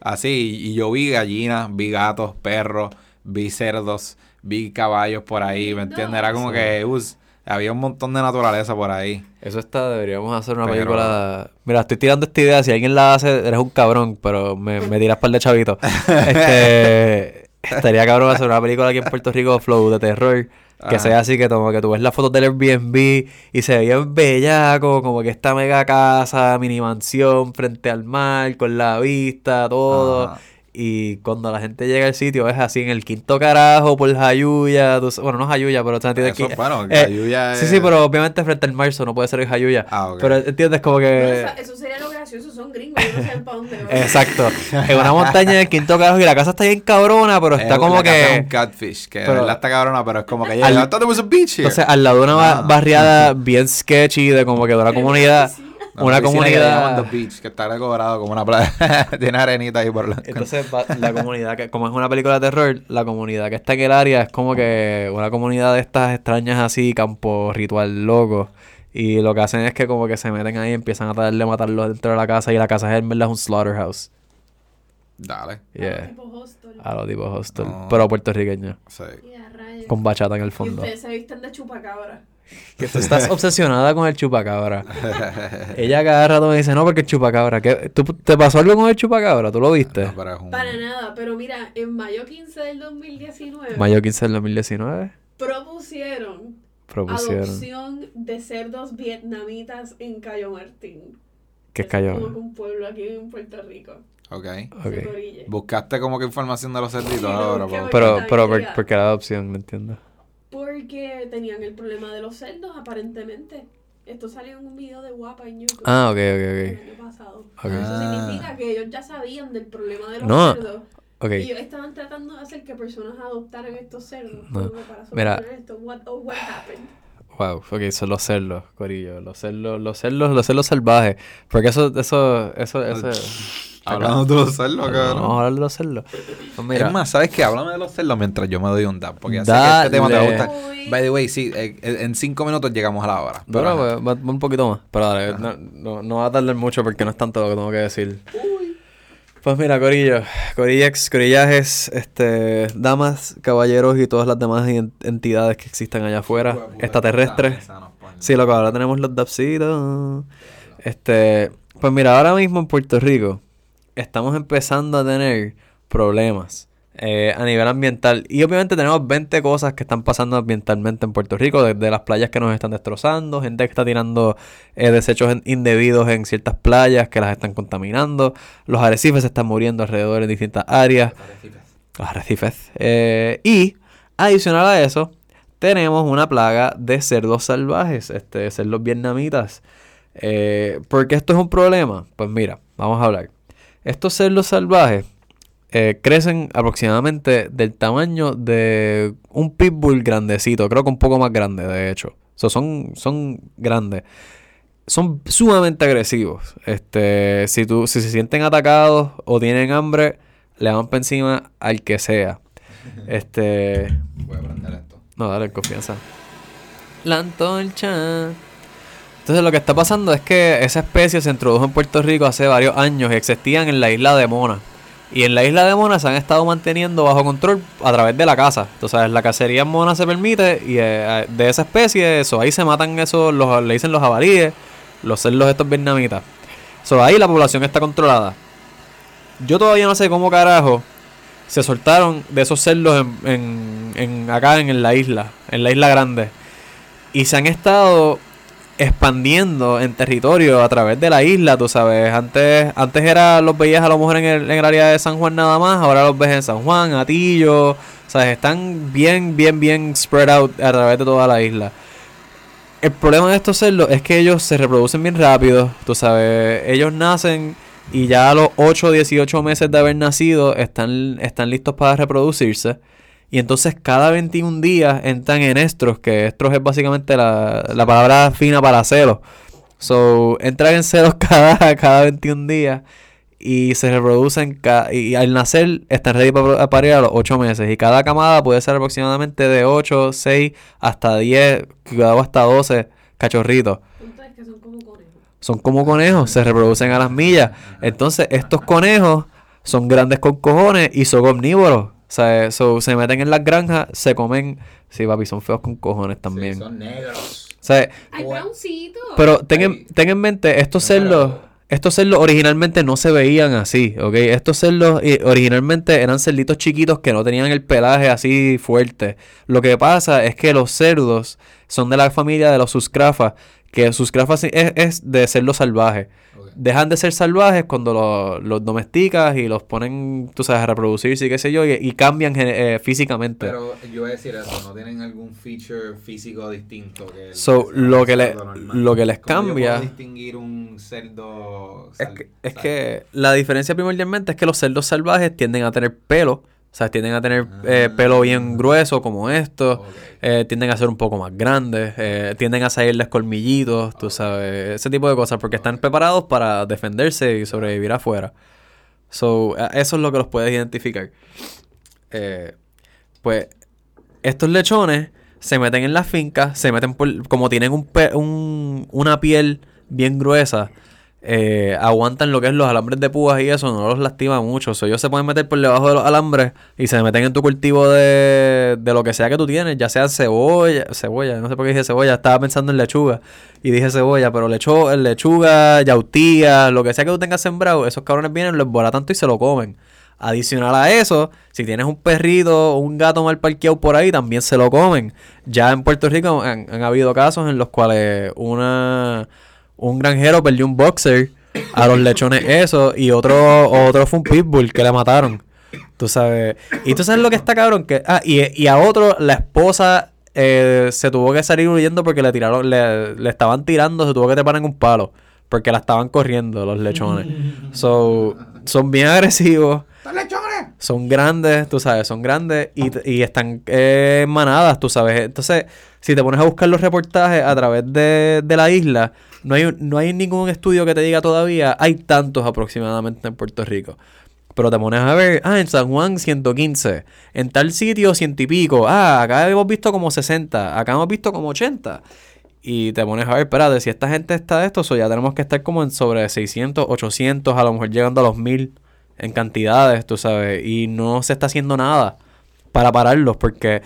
Así, y yo vi gallinas, vi gatos, perros, vi cerdos, vi caballos por ahí, ¿me entiendes? Era como Sí. que us, había un montón de naturaleza por ahí. Eso está, deberíamos hacer una Pero- película. Mira, estoy tirando esta idea. Si alguien la hace, eres un cabrón, pero me, me tiras par de chavitos. *laughs* este. Estaría cabrón hacer una película aquí en Puerto Rico, Flow, de terror. Que Ajá. sea así, que como que tú ves las fotos del Airbnb y se ve bien bellaco, como que esta mega casa, mini mansión frente al mar, con la vista, todo. Ajá. Y cuando la gente llega al sitio es así en el quinto carajo, por Jayuya. Bueno, no Jayuya, pero tú entiendes Eso, que- bueno, eh, Sí, sí, pero obviamente frente al marzo no puede ser el Jayuya. Ah. Pero entiendes como que. eso, eso sería lo gracioso, son gringos, yo no sé para dónde. Exacto. En una montaña en el quinto carajo y la casa está bien cabrona, pero está Es- como la casa es un que. catfish, que pero- verdad está cabrona, pero es como que Al- beach here. Entonces, al lado de una Ah. barriada *laughs* bien sketchy de como que de una comunidad. Que le comunidad- The Beach, que está decorado como una playa. *laughs* Tiene arenita ahí por la... Entonces, va- la comunidad, que como es una película de terror, la comunidad que está en el área es como que una comunidad de estas extrañas así, campo ritual loco. Y lo que hacen es que como que se meten ahí y empiezan a tratar de matarlos dentro de la casa. Y la casa es verdad un slaughterhouse. Dale. Yeah. Tipo hostel. A los tipos hostel. No. Pero puertorriqueño. Sí. Y a. Con bachata en el Y fondo. ustedes se visten de chupacabra. *laughs* Que tú estás obsesionada con el chupacabra. *laughs* Ella cada rato me dice, no, porque el chupacabra. ¿qué? ¿Tú, ¿Te pasó algo con el chupacabra? ¿Tú lo viste? No, pero un- Para nada, pero mira, en mayo 15 del 2019 Mayo 15 del 2019. propusieron Propusieron. adopción de cerdos vietnamitas en Cayo Martín. ¿Qué? Es como que un pueblo aquí en Puerto Rico. Ok. Ok. Se corille. Buscaste como que información de los cerditos Sí, ahora, Pero, pero, ¿por, quería- por qué la adopción? No entiendo. Porque tenían el problema de los cerdos, aparentemente. Esto salió en un video de Guapa en YouTube. Ah, ok, El ok, año pasado. ok. Eso Ah. significa que ellos ya sabían del problema de los No, cerdos. Ok. Y ellos estaban tratando de hacer que personas adoptaran estos cerdos. No. como para Mira. solucionar esto. What, oh, what happened? Wow, ok, son los cerdos, corillo. Los cerdos, los cerdos, los cerdos salvajes. Porque eso, eso, eso, eso. Hablando de los cerdos, cabrón. Vamos a hablar de los cerdos. Pues mira, es más, ¿sabes qué? Háblame de los cerdos mientras yo me doy un dab. Porque ya sé que este tema te va a gustar. Uy. By the way, sí, eh, eh, en cinco minutos llegamos a la hora. Pero, Bueno, pues, va- va un poquito más. Pero dale, no, no, no va a tardar mucho porque no es tanto lo que tengo que decir. Uy. Pues mira, Corillo, Corillex, Corillajes, este, damas, caballeros y todas las demás en- entidades que existan allá afuera, extraterrestres. Sí, loco, ahora tenemos los dapsitos. Este, pues mira, ahora mismo en Puerto Rico estamos empezando a tener problemas eh, a nivel ambiental. Y obviamente tenemos 20 cosas que están pasando ambientalmente en Puerto Rico, desde las playas que nos están destrozando, gente que está tirando eh, desechos indebidos en ciertas playas que las están contaminando, los arrecifes se están muriendo alrededor en distintas áreas. Los arrecifes. Eh, y adicional a eso, tenemos una plaga de cerdos salvajes, este, cerdos vietnamitas. ¿Por qué esto es un problema? Pues mira, vamos a hablar. Estos cerdos salvajes eh, crecen aproximadamente del tamaño de un pitbull grandecito, creo que un poco más grande, de hecho. So, son, son grandes. Son sumamente agresivos. Este, si, tú, si se sienten atacados o tienen hambre, le van para encima al que sea. *laughs* Este. Voy a prender esto. No, dale, confianza. La antorcha. Entonces lo que está pasando es que esa especie se introdujo en Puerto Rico hace varios años y existían en la isla de Mona. Y en la isla de Mona se han estado manteniendo bajo control a través de la caza. Entonces la cacería en Mona se permite y eh, de esa especie, eso, ahí se matan esos, los, le dicen los jabalíes, los cerdos estos vietnamitas. So, ahí la población está controlada. Yo todavía no sé cómo carajo se soltaron de esos cerdos en, en- en- acá en, la isla, en la isla grande. Y se han estado expandiendo en territorio a través de la isla, tú sabes. Antes, antes era, los veías a lo mejor en el, en el área de San Juan nada más, ahora los ves en San Juan, Atillo. ¿Sabes? Están bien, bien, bien spread out a través de toda la isla. El problema de estos cerdos es que ellos se reproducen bien rápido, tú sabes. Ellos nacen y ya a los 8 o 18 meses de haber nacido están, están listos para reproducirse. Y entonces cada 21 días entran en estros, que estros es básicamente la, la palabra fina para celos. So, entran en celos *laughs* cada, cada 21 días y se reproducen y al nacer están ready para parir a los 8 meses. Y cada camada puede ser aproximadamente de 8, 6 hasta 10, cuidado hasta 12 cachorritos Entonces, que son como conejos. son como conejos, se reproducen a las millas. Entonces, estos conejos son grandes con cojones y son omnívoros. O sea, so, se meten en las granjas, se comen. Sí, papi, son feos con cojones también. son negros. O sea, ¡Ay, browncito! pero ten en, ten en mente, estos No, pero- cerdos, estos cerdos originalmente no se veían así, ¿ok? Estos cerdos eh, originalmente eran cerditos chiquitos que no tenían el pelaje así fuerte. Lo que pasa es que los cerdos son de la familia de los suscrafas, que suscrafas es, es de cerdo salvaje. Dejan de ser salvajes cuando lo- los domesticas y los ponen, tú sabes, a reproducirse y qué sé yo, y, y cambian eh, físicamente. Pero yo voy a decir eso, no tienen algún feature físico distinto que So, lo que le- lo que les ¿Cómo yo cambia- puedo distinguir un cerdo Es que, es que la diferencia primordialmente es que los cerdos salvajes tienden a tener pelo O sea, tienden a tener eh, pelo bien Ah. grueso como esto. Eh, tienden a ser un poco más grandes. eh, tienden a salirles colmillitos, tú sabes. Ese tipo de cosas. Porque están preparados para defenderse y sobrevivir afuera. So, eso es lo que los puedes identificar. Pues estos lechones se meten en las fincas, se meten por, como tienen un, un- una piel bien gruesa, eh, aguantan lo que es los alambres de púas y eso, no los lastima mucho. So, ellos se pueden meter por debajo de los alambres y se meten en tu cultivo de, de lo que sea que tú tienes, ya sea cebolla, cebolla, no sé por qué dije cebolla, estaba pensando en lechuga y dije cebolla, pero lecho, lechuga, yautía, lo que sea que tú tengas sembrado, esos cabrones vienen, lo tanto y se lo comen. Adicional a eso, si tienes un perrito o un gato mal parqueado por ahí, también se lo comen. Ya en Puerto Rico han habido casos en los cuales una un granjero perdió un boxer a los lechones eso y otro otro fue un pitbull que le mataron. Tú sabes. Y tú sabes lo que está cabrón que ah y, y a otro la esposa eh, se tuvo que salir huyendo porque le tiraron le, le estaban tirando, se tuvo que trepar en un palo porque la estaban corriendo los lechones. So, son bien agresivos. Son grandes, tú sabes, son grandes y, y están eh, manadas, tú sabes. Entonces, si te pones a buscar los reportajes a través de, de la isla, no hay, no hay ningún estudio que te diga todavía, hay tantos aproximadamente en Puerto Rico. Pero te pones a ver, ah, en San Juan 115, en tal sitio ciento y pico, ah, acá hemos visto como 60, acá hemos visto como 80. Y te pones a ver, espérate, si esta gente está de esto, so ya tenemos que estar como en sobre 600, 800, a lo mejor llegando a los 1000 en cantidades, tú sabes, y no se está haciendo nada para pararlos, porque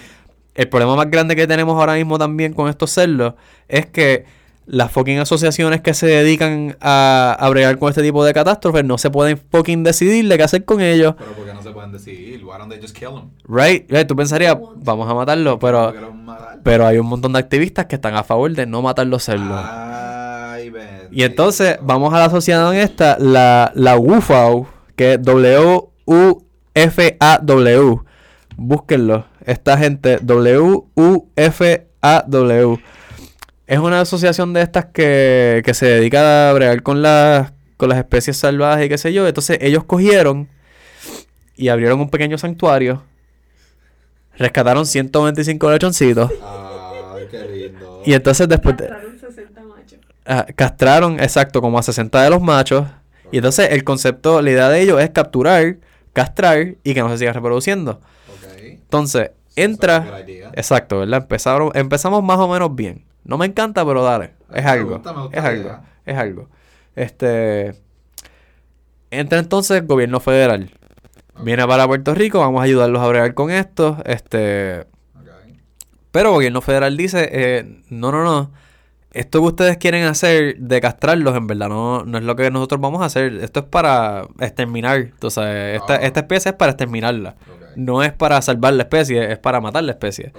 el problema más grande que tenemos ahora mismo también con estos cerdos es que las fucking asociaciones que se dedican a, a bregar con este tipo de catástrofes no se pueden fucking decidir de qué hacer con ellos. Pero porque no se pueden decidir. Why don't they just kill them? Right? Right, Tú pensarías, vamos a matarlo, pero, pero hay un montón de activistas que están a favor de no matar los cerdos. Ay. Y entonces vamos a la asociación esta, la, la WUFAW, que es W-U-F-A-W. Búsquenlo. Esta gente, W-U-F-A-W. Es una asociación de estas que, que se dedica a bregar con las, con las especies salvajes y qué sé yo. Entonces ellos cogieron y abrieron un pequeño santuario. Rescataron 125 lechoncitos. Ay, qué lindo. Y entonces después... de- Castraron 60 machos. Ah, castraron, exacto, como a 60 de los machos. Y entonces el concepto, la idea de ellos es capturar, castrar y que no se siga reproduciendo. Entonces, entra. Exacto, ¿verdad? Empezaron, empezamos más o menos bien. No me encanta, pero dale. Es Me algo. gusta, gusta es algo. idea. Es algo. Este. Entra entonces el gobierno federal. Viene para Puerto Rico, vamos a ayudarlos a bregar con esto. Este. Pero el gobierno federal dice, eh, no, no, no. Esto que ustedes quieren hacer de castrarlos, en verdad, no, no es lo que nosotros vamos a hacer. Esto es para exterminar. Entonces, esta, Ah. esta especie es para exterminarla. Ok. No es para salvar la especie, es para matar la especie.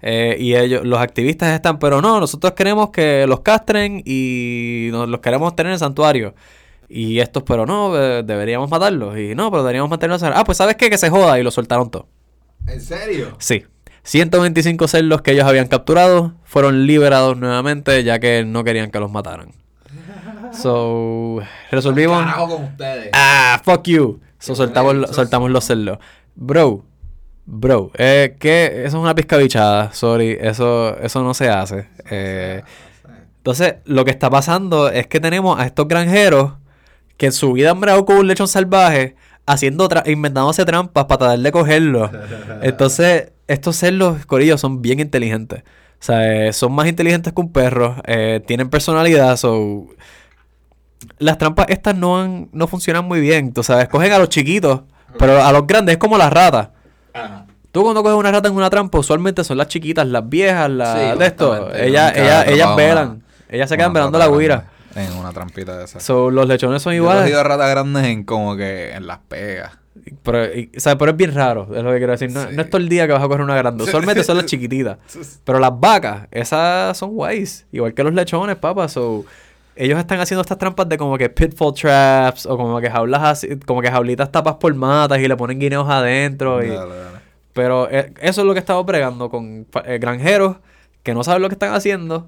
Eh, y ellos, los activistas están, pero no, nosotros queremos que los castren y nos, los queremos tener en el santuario. Y estos, pero no, eh, deberíamos matarlos. Y no, pero deberíamos mantenerlos. en- Ah, pues ¿sabes qué? Que se joda y lo soltaron todo. ¿En serio? Sí. 125 cerdos que ellos habían capturado fueron liberados nuevamente ya que no querían que los mataran. *laughs* So, resolvimos. Carajo con ustedes. Ah, fuck you. So, soltamos, soltamos los cerdos. Bro, bro, eh, que eso es una pizcabichada. Sorry, eso, eso no se hace. Eh, entonces, lo que está pasando es que tenemos a estos granjeros que en su vida han bregado con un lechón salvaje, haciendo tra- inventándose trampas para tratar de cogerlo. *laughs* Entonces, estos cerdos, corillos, son bien inteligentes. O sea, eh, son más inteligentes que un perro, eh, tienen personalidad, so... Las trampas estas no, han- no funcionan muy bien, tú sabes, cogen a los chiquitos, pero a los grandes es como las ratas. Ajá. Tú cuando coges una rata en una trampa, usualmente son las chiquitas, las viejas, las Sí, de esto. Ellas, ellas, ellas velan. una- Ellas se quedan velando la guira. En una trampita de esas. So, los lechones son Yo he iguales. cogido ratas grandes en como que en las pegas. Pero, y- o sea, pero es bien raro, es lo que quiero decir. No, Sí. no es todo el día que vas a coger una grande. Usualmente son las *laughs* chiquititas. Pero las vacas, esas son guays. Igual que los lechones, papá. So, ellos están haciendo estas trampas de como que pitfall traps o como que jaulas así, como que jaulitas tapas por matas y le ponen guineos adentro. Y, Dale, dale. pero eh, eso es lo que estamos bregando con eh, granjeros que no saben lo que están haciendo.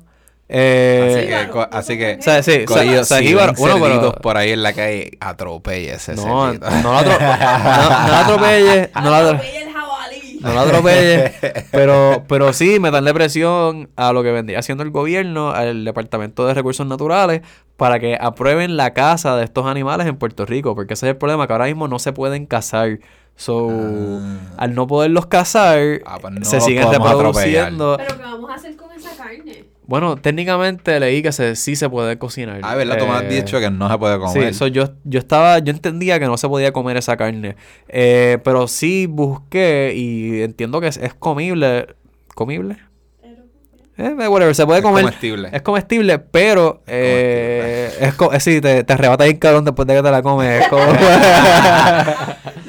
Eh, Así co- no así que, o sea, sí, o sea, corillo, o sea, si ven pero- por ahí en la calle, atropelle ese no, no no, no la atropelle, no la atro- Atropella el no lo atropelles. *laughs* pero, pero sí, meterle presión a lo que vendría haciendo el gobierno, al Departamento de Recursos Naturales, para que aprueben la caza de estos animales en Puerto Rico. Porque ese es el problema, que ahora mismo no se pueden cazar. So, Ah. al no poderlos cazar, Ah, pues no se siguen reproduciendo. Pero ¿qué vamos a hacer con esa carne? Bueno, técnicamente leí que se, sí se puede cocinar. Ah, ¿verdad? Has Eh, dicho que no se puede Sí, comer. so yo, yo estaba, yo entendía que no se podía comer esa carne. Eh, pero sí busqué y entiendo que es, es comible. ¿Comible? Pero, Eh, whatever, se puede Es comer. comestible. Es comestible, pero eh, es co- eh, sí, te, te arrebata bien cabrón después de que te la comes. Es como... *laughs* *laughs*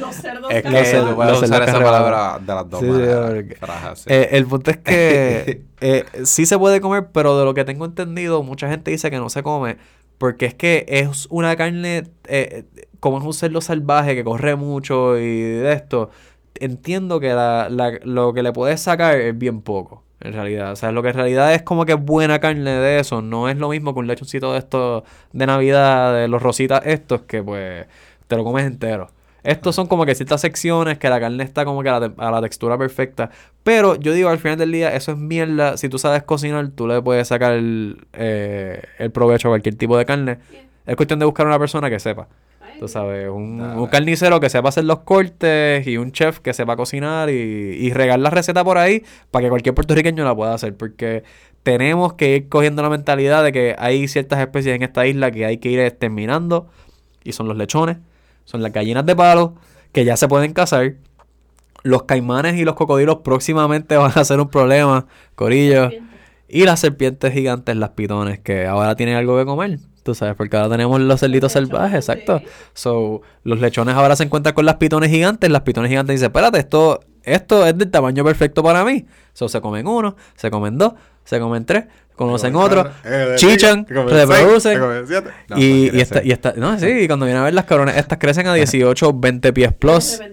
Es que puedes los usar esa palabra de las dos Sí, sí, maneras. porque- Frajas, sí. Eh, el punto es que *laughs* eh, sí se puede comer, pero de lo que tengo entendido, mucha gente dice que no se come porque es que es una carne, eh, como es un cerdo salvaje que corre mucho y de esto, entiendo que la, la- lo que le puedes sacar es bien poco, en realidad. O sea, lo que en realidad es como que buena carne de eso, no es lo mismo que un lechoncito de estos de Navidad, de los rositas estos, que pues te lo comes entero. Estos son como que ciertas secciones que la carne está como que a la, te- a la textura perfecta. Pero yo digo, al final del día, eso es mierda. Si tú sabes cocinar, tú le puedes sacar el, eh, el provecho a cualquier tipo de carne. Yeah. Es cuestión de buscar una persona que sepa. Tú sabes, un, un carnicero que sepa hacer los cortes y un chef que sepa cocinar y, y regar la receta por ahí para que cualquier puertorriqueño la pueda hacer. Porque tenemos que ir cogiendo la mentalidad de que hay ciertas especies en esta isla que hay que ir exterminando y son los lechones, son las gallinas de palo que ya se pueden cazar. Los caimanes y los cocodrilos próximamente *laughs* van a ser un problema, corillo. Y las serpientes gigantes, las pitones, que ahora tienen algo que comer. Tú sabes, porque ahora tenemos los cerditos salvajes, exacto. sí. So, los lechones ahora se encuentran con las pitones gigantes. Las pitones gigantes dicen, espérate, esto, esto es del tamaño perfecto para mí. So, se comen uno, se comen dos, se comen tres, conocen otro, chichan, reproducen. No, y, y, esta, y esta- no, sí, y cuando vienen a ver las cabrones, estas crecen a 18, 20 pies plus. se.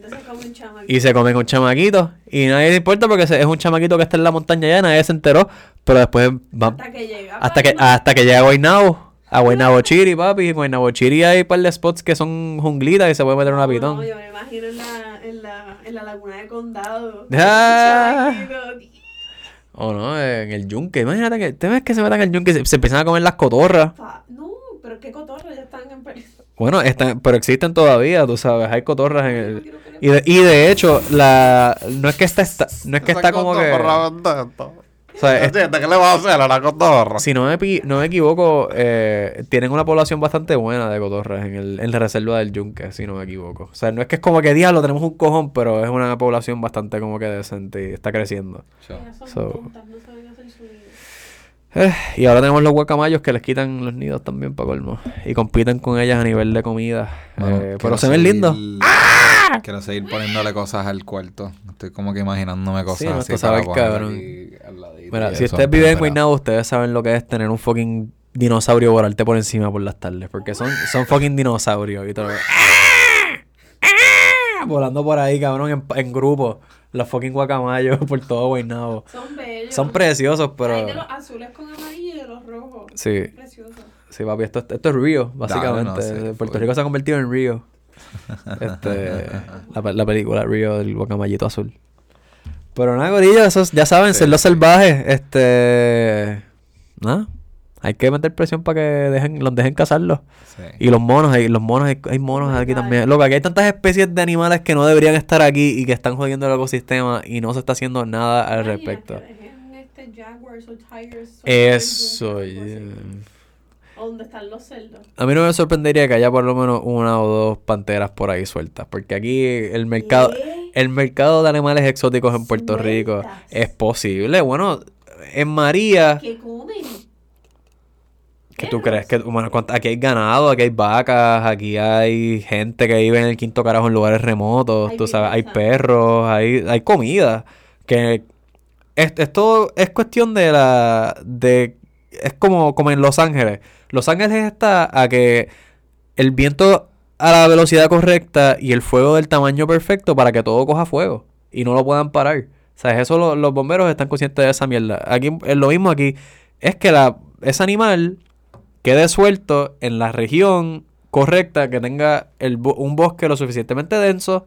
Y se comen un chamaquito. Y nadie le importa porque es un chamaquito que está en la montaña ya, nadie se enteró. Pero después va, Hasta que llega. hasta que, Batman. hasta que llega Guaynabo. A Guaynabo Chiri, papi. En Guaynabo Chiri hay un par de spots que son junglitas y se puede meter una No, pitón. No, yo me imagino en la, en la, en la laguna de condado. *laughs* Ah. O no, en el yunque. Imagínate que te ves que se metan en el yunque y se, se empiezan a comer las cotorras. No, pero qué cotorra, ya están en peligro. Bueno, están, pero existen todavía, tú sabes. Hay cotorras en el. Y de, y de hecho, la no es que está, está- no es que está como que. O sea, es- ¿Qué le vas a hacer a la cotorra? Si no me, no me equivoco, eh, tienen una población bastante buena de cotorras en, el, en la reserva del Yunque, si no me equivoco. O sea, no es que es como que diablo, tenemos un cojón, pero es una población bastante como que decente y está creciendo. So-. Eh, y ahora tenemos los guacamayos que les quitan los nidos también para colmo. Y compiten con ellas a nivel de comida. Eh, pero se ven seguir- *laughs* Quiero seguir poniéndole cosas al cuarto. Estoy como que imaginándome cosas Sí, así. para cabrón. aquí al ladito Mira, si ustedes viven en Guaynabo, ustedes saben lo que es tener un fucking dinosaurio volarte por encima por las tardes. Porque son, son fucking dinosaurios y todo. *laughs* Volando por ahí, cabrón, en, en grupo. Los fucking guacamayos por todo Guaynabo. Son bellos. Son preciosos, Hay pero... de los azules con amarillo y de los rojos. Sí, Preciosos. sí, papi, esto, esto es Río, básicamente. no, sí, Puerto. Rico se ha convertido en Río. Este, la, pe- la película Río del guacamayito azul. Pero nada, gorillo, esos ya saben, Sí, ser los salvajes. Este... Nada. Hay que meter presión para que dejen, los dejen cazarlos. Sí. Y los monos, hay, los monos, hay, hay monos aquí también. Loco, aquí hay tantas especies de animales que no deberían estar aquí y que están jodiendo el ecosistema y no se está haciendo nada al respecto. que dejen este Eso, yeah. O donde están los cerdos. A mí no me sorprendería que haya por lo menos una o dos panteras por ahí sueltas, porque aquí el mercado, ¿Qué? el mercado de animales exóticos en Puerto Rico es posible. Bueno, en María, ¿Qué comen? ¿qué tú crees? Que, bueno, aquí hay ganado, aquí hay vacas, aquí hay gente que vive en el quinto carajo en lugares remotos, Hay tú sabes, hay perros, hay, hay comida. Que es- esto es cuestión de la, de, es como, como en Los Ángeles. Los Ángeles está a que el viento a la velocidad correcta y el fuego del tamaño perfecto para que todo coja fuego y no lo puedan parar. ¿Sabes? Eso lo- los bomberos están conscientes de esa mierda. Aquí es lo mismo aquí. Es que la, ese animal quede suelto en la región correcta, que tenga el, un bosque lo suficientemente denso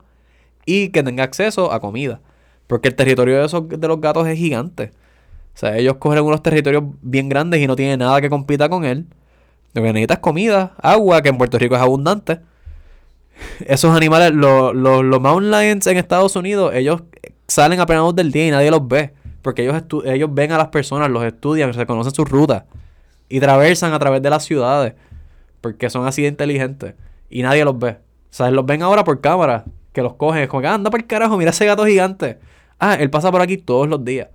y que tenga acceso a comida. Porque el territorio de, esos, de los gatos es gigante. O sea, ellos cogen unos territorios bien grandes y no tienen nada que compita con él. Lo que necesitas es comida, agua, que en Puerto Rico es abundante. Esos animales, los, los, los mountain lions en Estados Unidos, ellos salen a plena del día y nadie los ve. Porque ellos, ellos ven a las personas, los estudian, reconocen sus rutas. Y traversan a través de las ciudades. Porque son así de inteligentes. Y nadie los ve. O sea, los ven ahora por cámara. Que los cogen. Es como que "Ah, anda para el carajo, mira ese gato gigante. Ah, él pasa por aquí todos los días.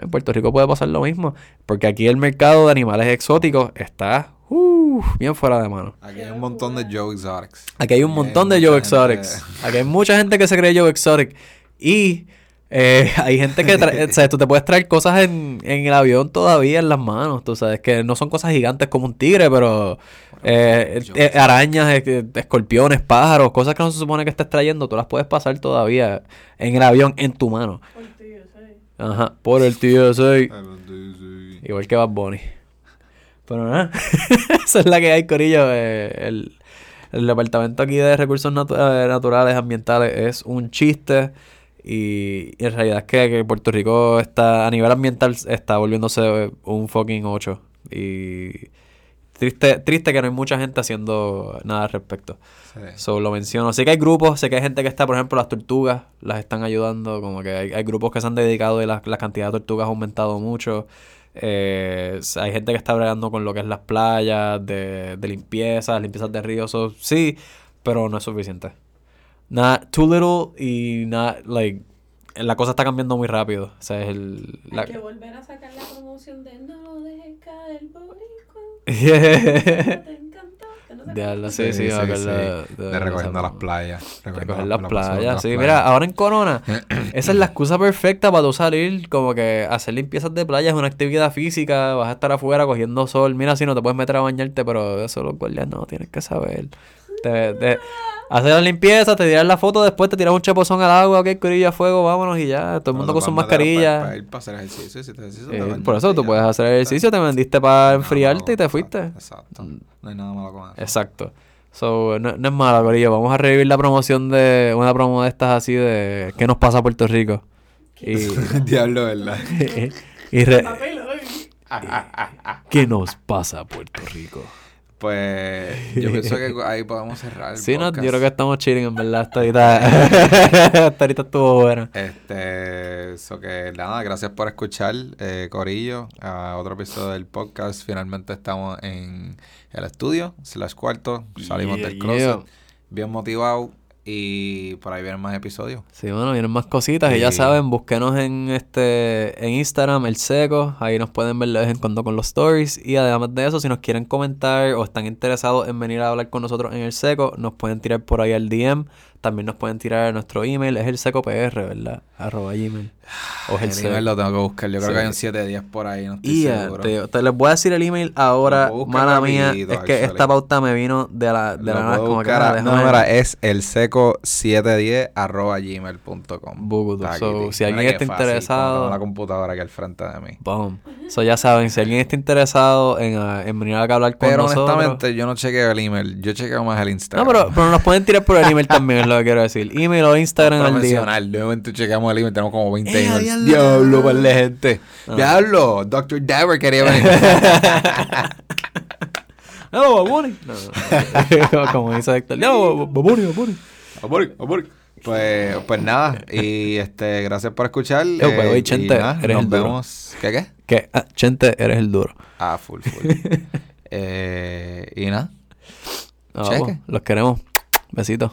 En Puerto Rico puede pasar lo mismo. Porque aquí el mercado de animales exóticos está uh, bien fuera de mano. Aquí hay un montón de Joe Exotics. Aquí hay un montón de Joe Exotics. Aquí hay mucha gente que se cree Joe Exotic. Y eh, *laughs* hay gente que trae, o sea, tú te puedes traer cosas en, en el avión todavía en las manos. Tú sabes que no son cosas gigantes como un tigre, pero eh, eh, arañas, eh, escorpiones, pájaros, cosas que no se supone que estés trayendo, tú las puedes pasar todavía en el avión en tu mano. Ajá, por el tío soy. Sí, sí. Igual que Bad Bunny. Pero nada, *laughs* esa es la que hay, Corillo. Eh, el, el departamento aquí de recursos natu- eh, naturales, ambientales, es un chiste. Y, y en realidad es que, que Puerto Rico está, a nivel ambiental, está volviéndose un fucking 8. Y triste, triste que no hay mucha gente haciendo nada al respecto. Sí. So, lo menciono. Sé que hay grupos, sé que hay gente que está, por ejemplo, las tortugas las están ayudando. Como que hay, hay grupos que se han dedicado y la, la cantidad de tortugas ha aumentado mucho. Eh, hay gente que está bregando con lo que es las playas, de, de limpieza, limpiezas de ríos. So, sí, pero no es suficiente. Nada, too little y nada, like, la cosa está cambiando muy rápido. O sea, es el... la- Hay que volver a sacar la promoción de no dejes caer, boricua. *laughs* Te encantó. ¿Te no acuerdas? sí, sí, de- De, de- recogiendo las playas. Recoger recogiendo las la basura de playas, las sí. playas. Mira, ahora en Corona, *clears throat* esa es la excusa perfecta para tú salir, como que hacer limpiezas de playa es una actividad física, vas a estar afuera cogiendo sol. Mira, si no te puedes meter a bañarte, pero eso los guardias no, tienes que saber. Te, te- hacer la limpieza, te tiras la foto, después te tiras un chapozón al agua, ok, corilla a fuego, vámonos y ya. Todo el mundo con sus mascarillas. Para, para ir para hacer ejercicio. Si te ejercicio, Eh, por eso tú puedes hacer ejercicio, te vendiste para enfriarte y te fuiste. Exacto. No hay nada malo con eso. Exacto. So, no, no es malo, Corillo. Vamos a revivir la promoción de una promo de estas así de ¿Qué nos pasa a Puerto Rico? Y, *laughs* Diablo, ¿verdad? *laughs* y re-. *laughs* ¿Qué nos pasa a Puerto Rico? Pues yo pienso que *laughs* ahí podemos cerrar el Sí, no, yo creo que estamos chilling, en verdad. Hasta ahorita, *laughs* hasta ahorita estuvo bueno. Este, eso que nada, gracias por escuchar, eh, Corillo, a otro episodio del podcast. Finalmente estamos en el estudio, slash cuarto, salimos Yeah, del closet, yeah. bien motivado y por ahí vienen más episodios. Sí, bueno, vienen más cositas. Y ya saben, búsquenos en este en Instagram, el seco. Ahí nos pueden ver de vez en cuando con los stories. Y además de eso, si nos quieren comentar o están interesados en venir a hablar con nosotros en el seco, nos pueden tirar por ahí al DM. También nos pueden tirar a nuestro email. Es el seco PR, ¿verdad? Arroba gmail. O es el El seco. email lo tengo que buscar, yo creo Sí. que hay un 710 por ahí, no estoy Y seguro. te, te les voy a decir el email ahora, mala mía, es que actually. esta pauta me vino de la, de Lo la nada, como que buscar ah, no, mira, es el seco 710 arroba gmail.com. So, si alguien está fácil, interesado- tengo la computadora aquí al frente de mí. Boom. So, ya saben, si alguien está interesado en, ah, en venir acá a hablar con Pero nosotros. honestamente, yo no chequeo el email, yo chequeo más el No, Instagram. pero, pero nos pueden tirar por el email *laughs* también, lo que quiero decir. Email o Instagram al día. Profesional, de momento chequeamos el email, tenemos como 20 ¡Eh, emails. diablo! Diablo, par de gente. Ah. Diablo, Dr. Dabber quería venir. *laughs* No, Babuni. No, no. *laughs* Como dice Héctor. No, Babuni, Babuni. Amor, amor. Pues, pues nada, y este, gracias por escuchar. Yo, by the way, y Chente, nada, eres nos el duro. vemos. ¿Qué qué? Que, ah, Chente, eres el duro. Ah, full, full. *laughs* eh, y nada. No, Cheque. vamos, los queremos. Besitos.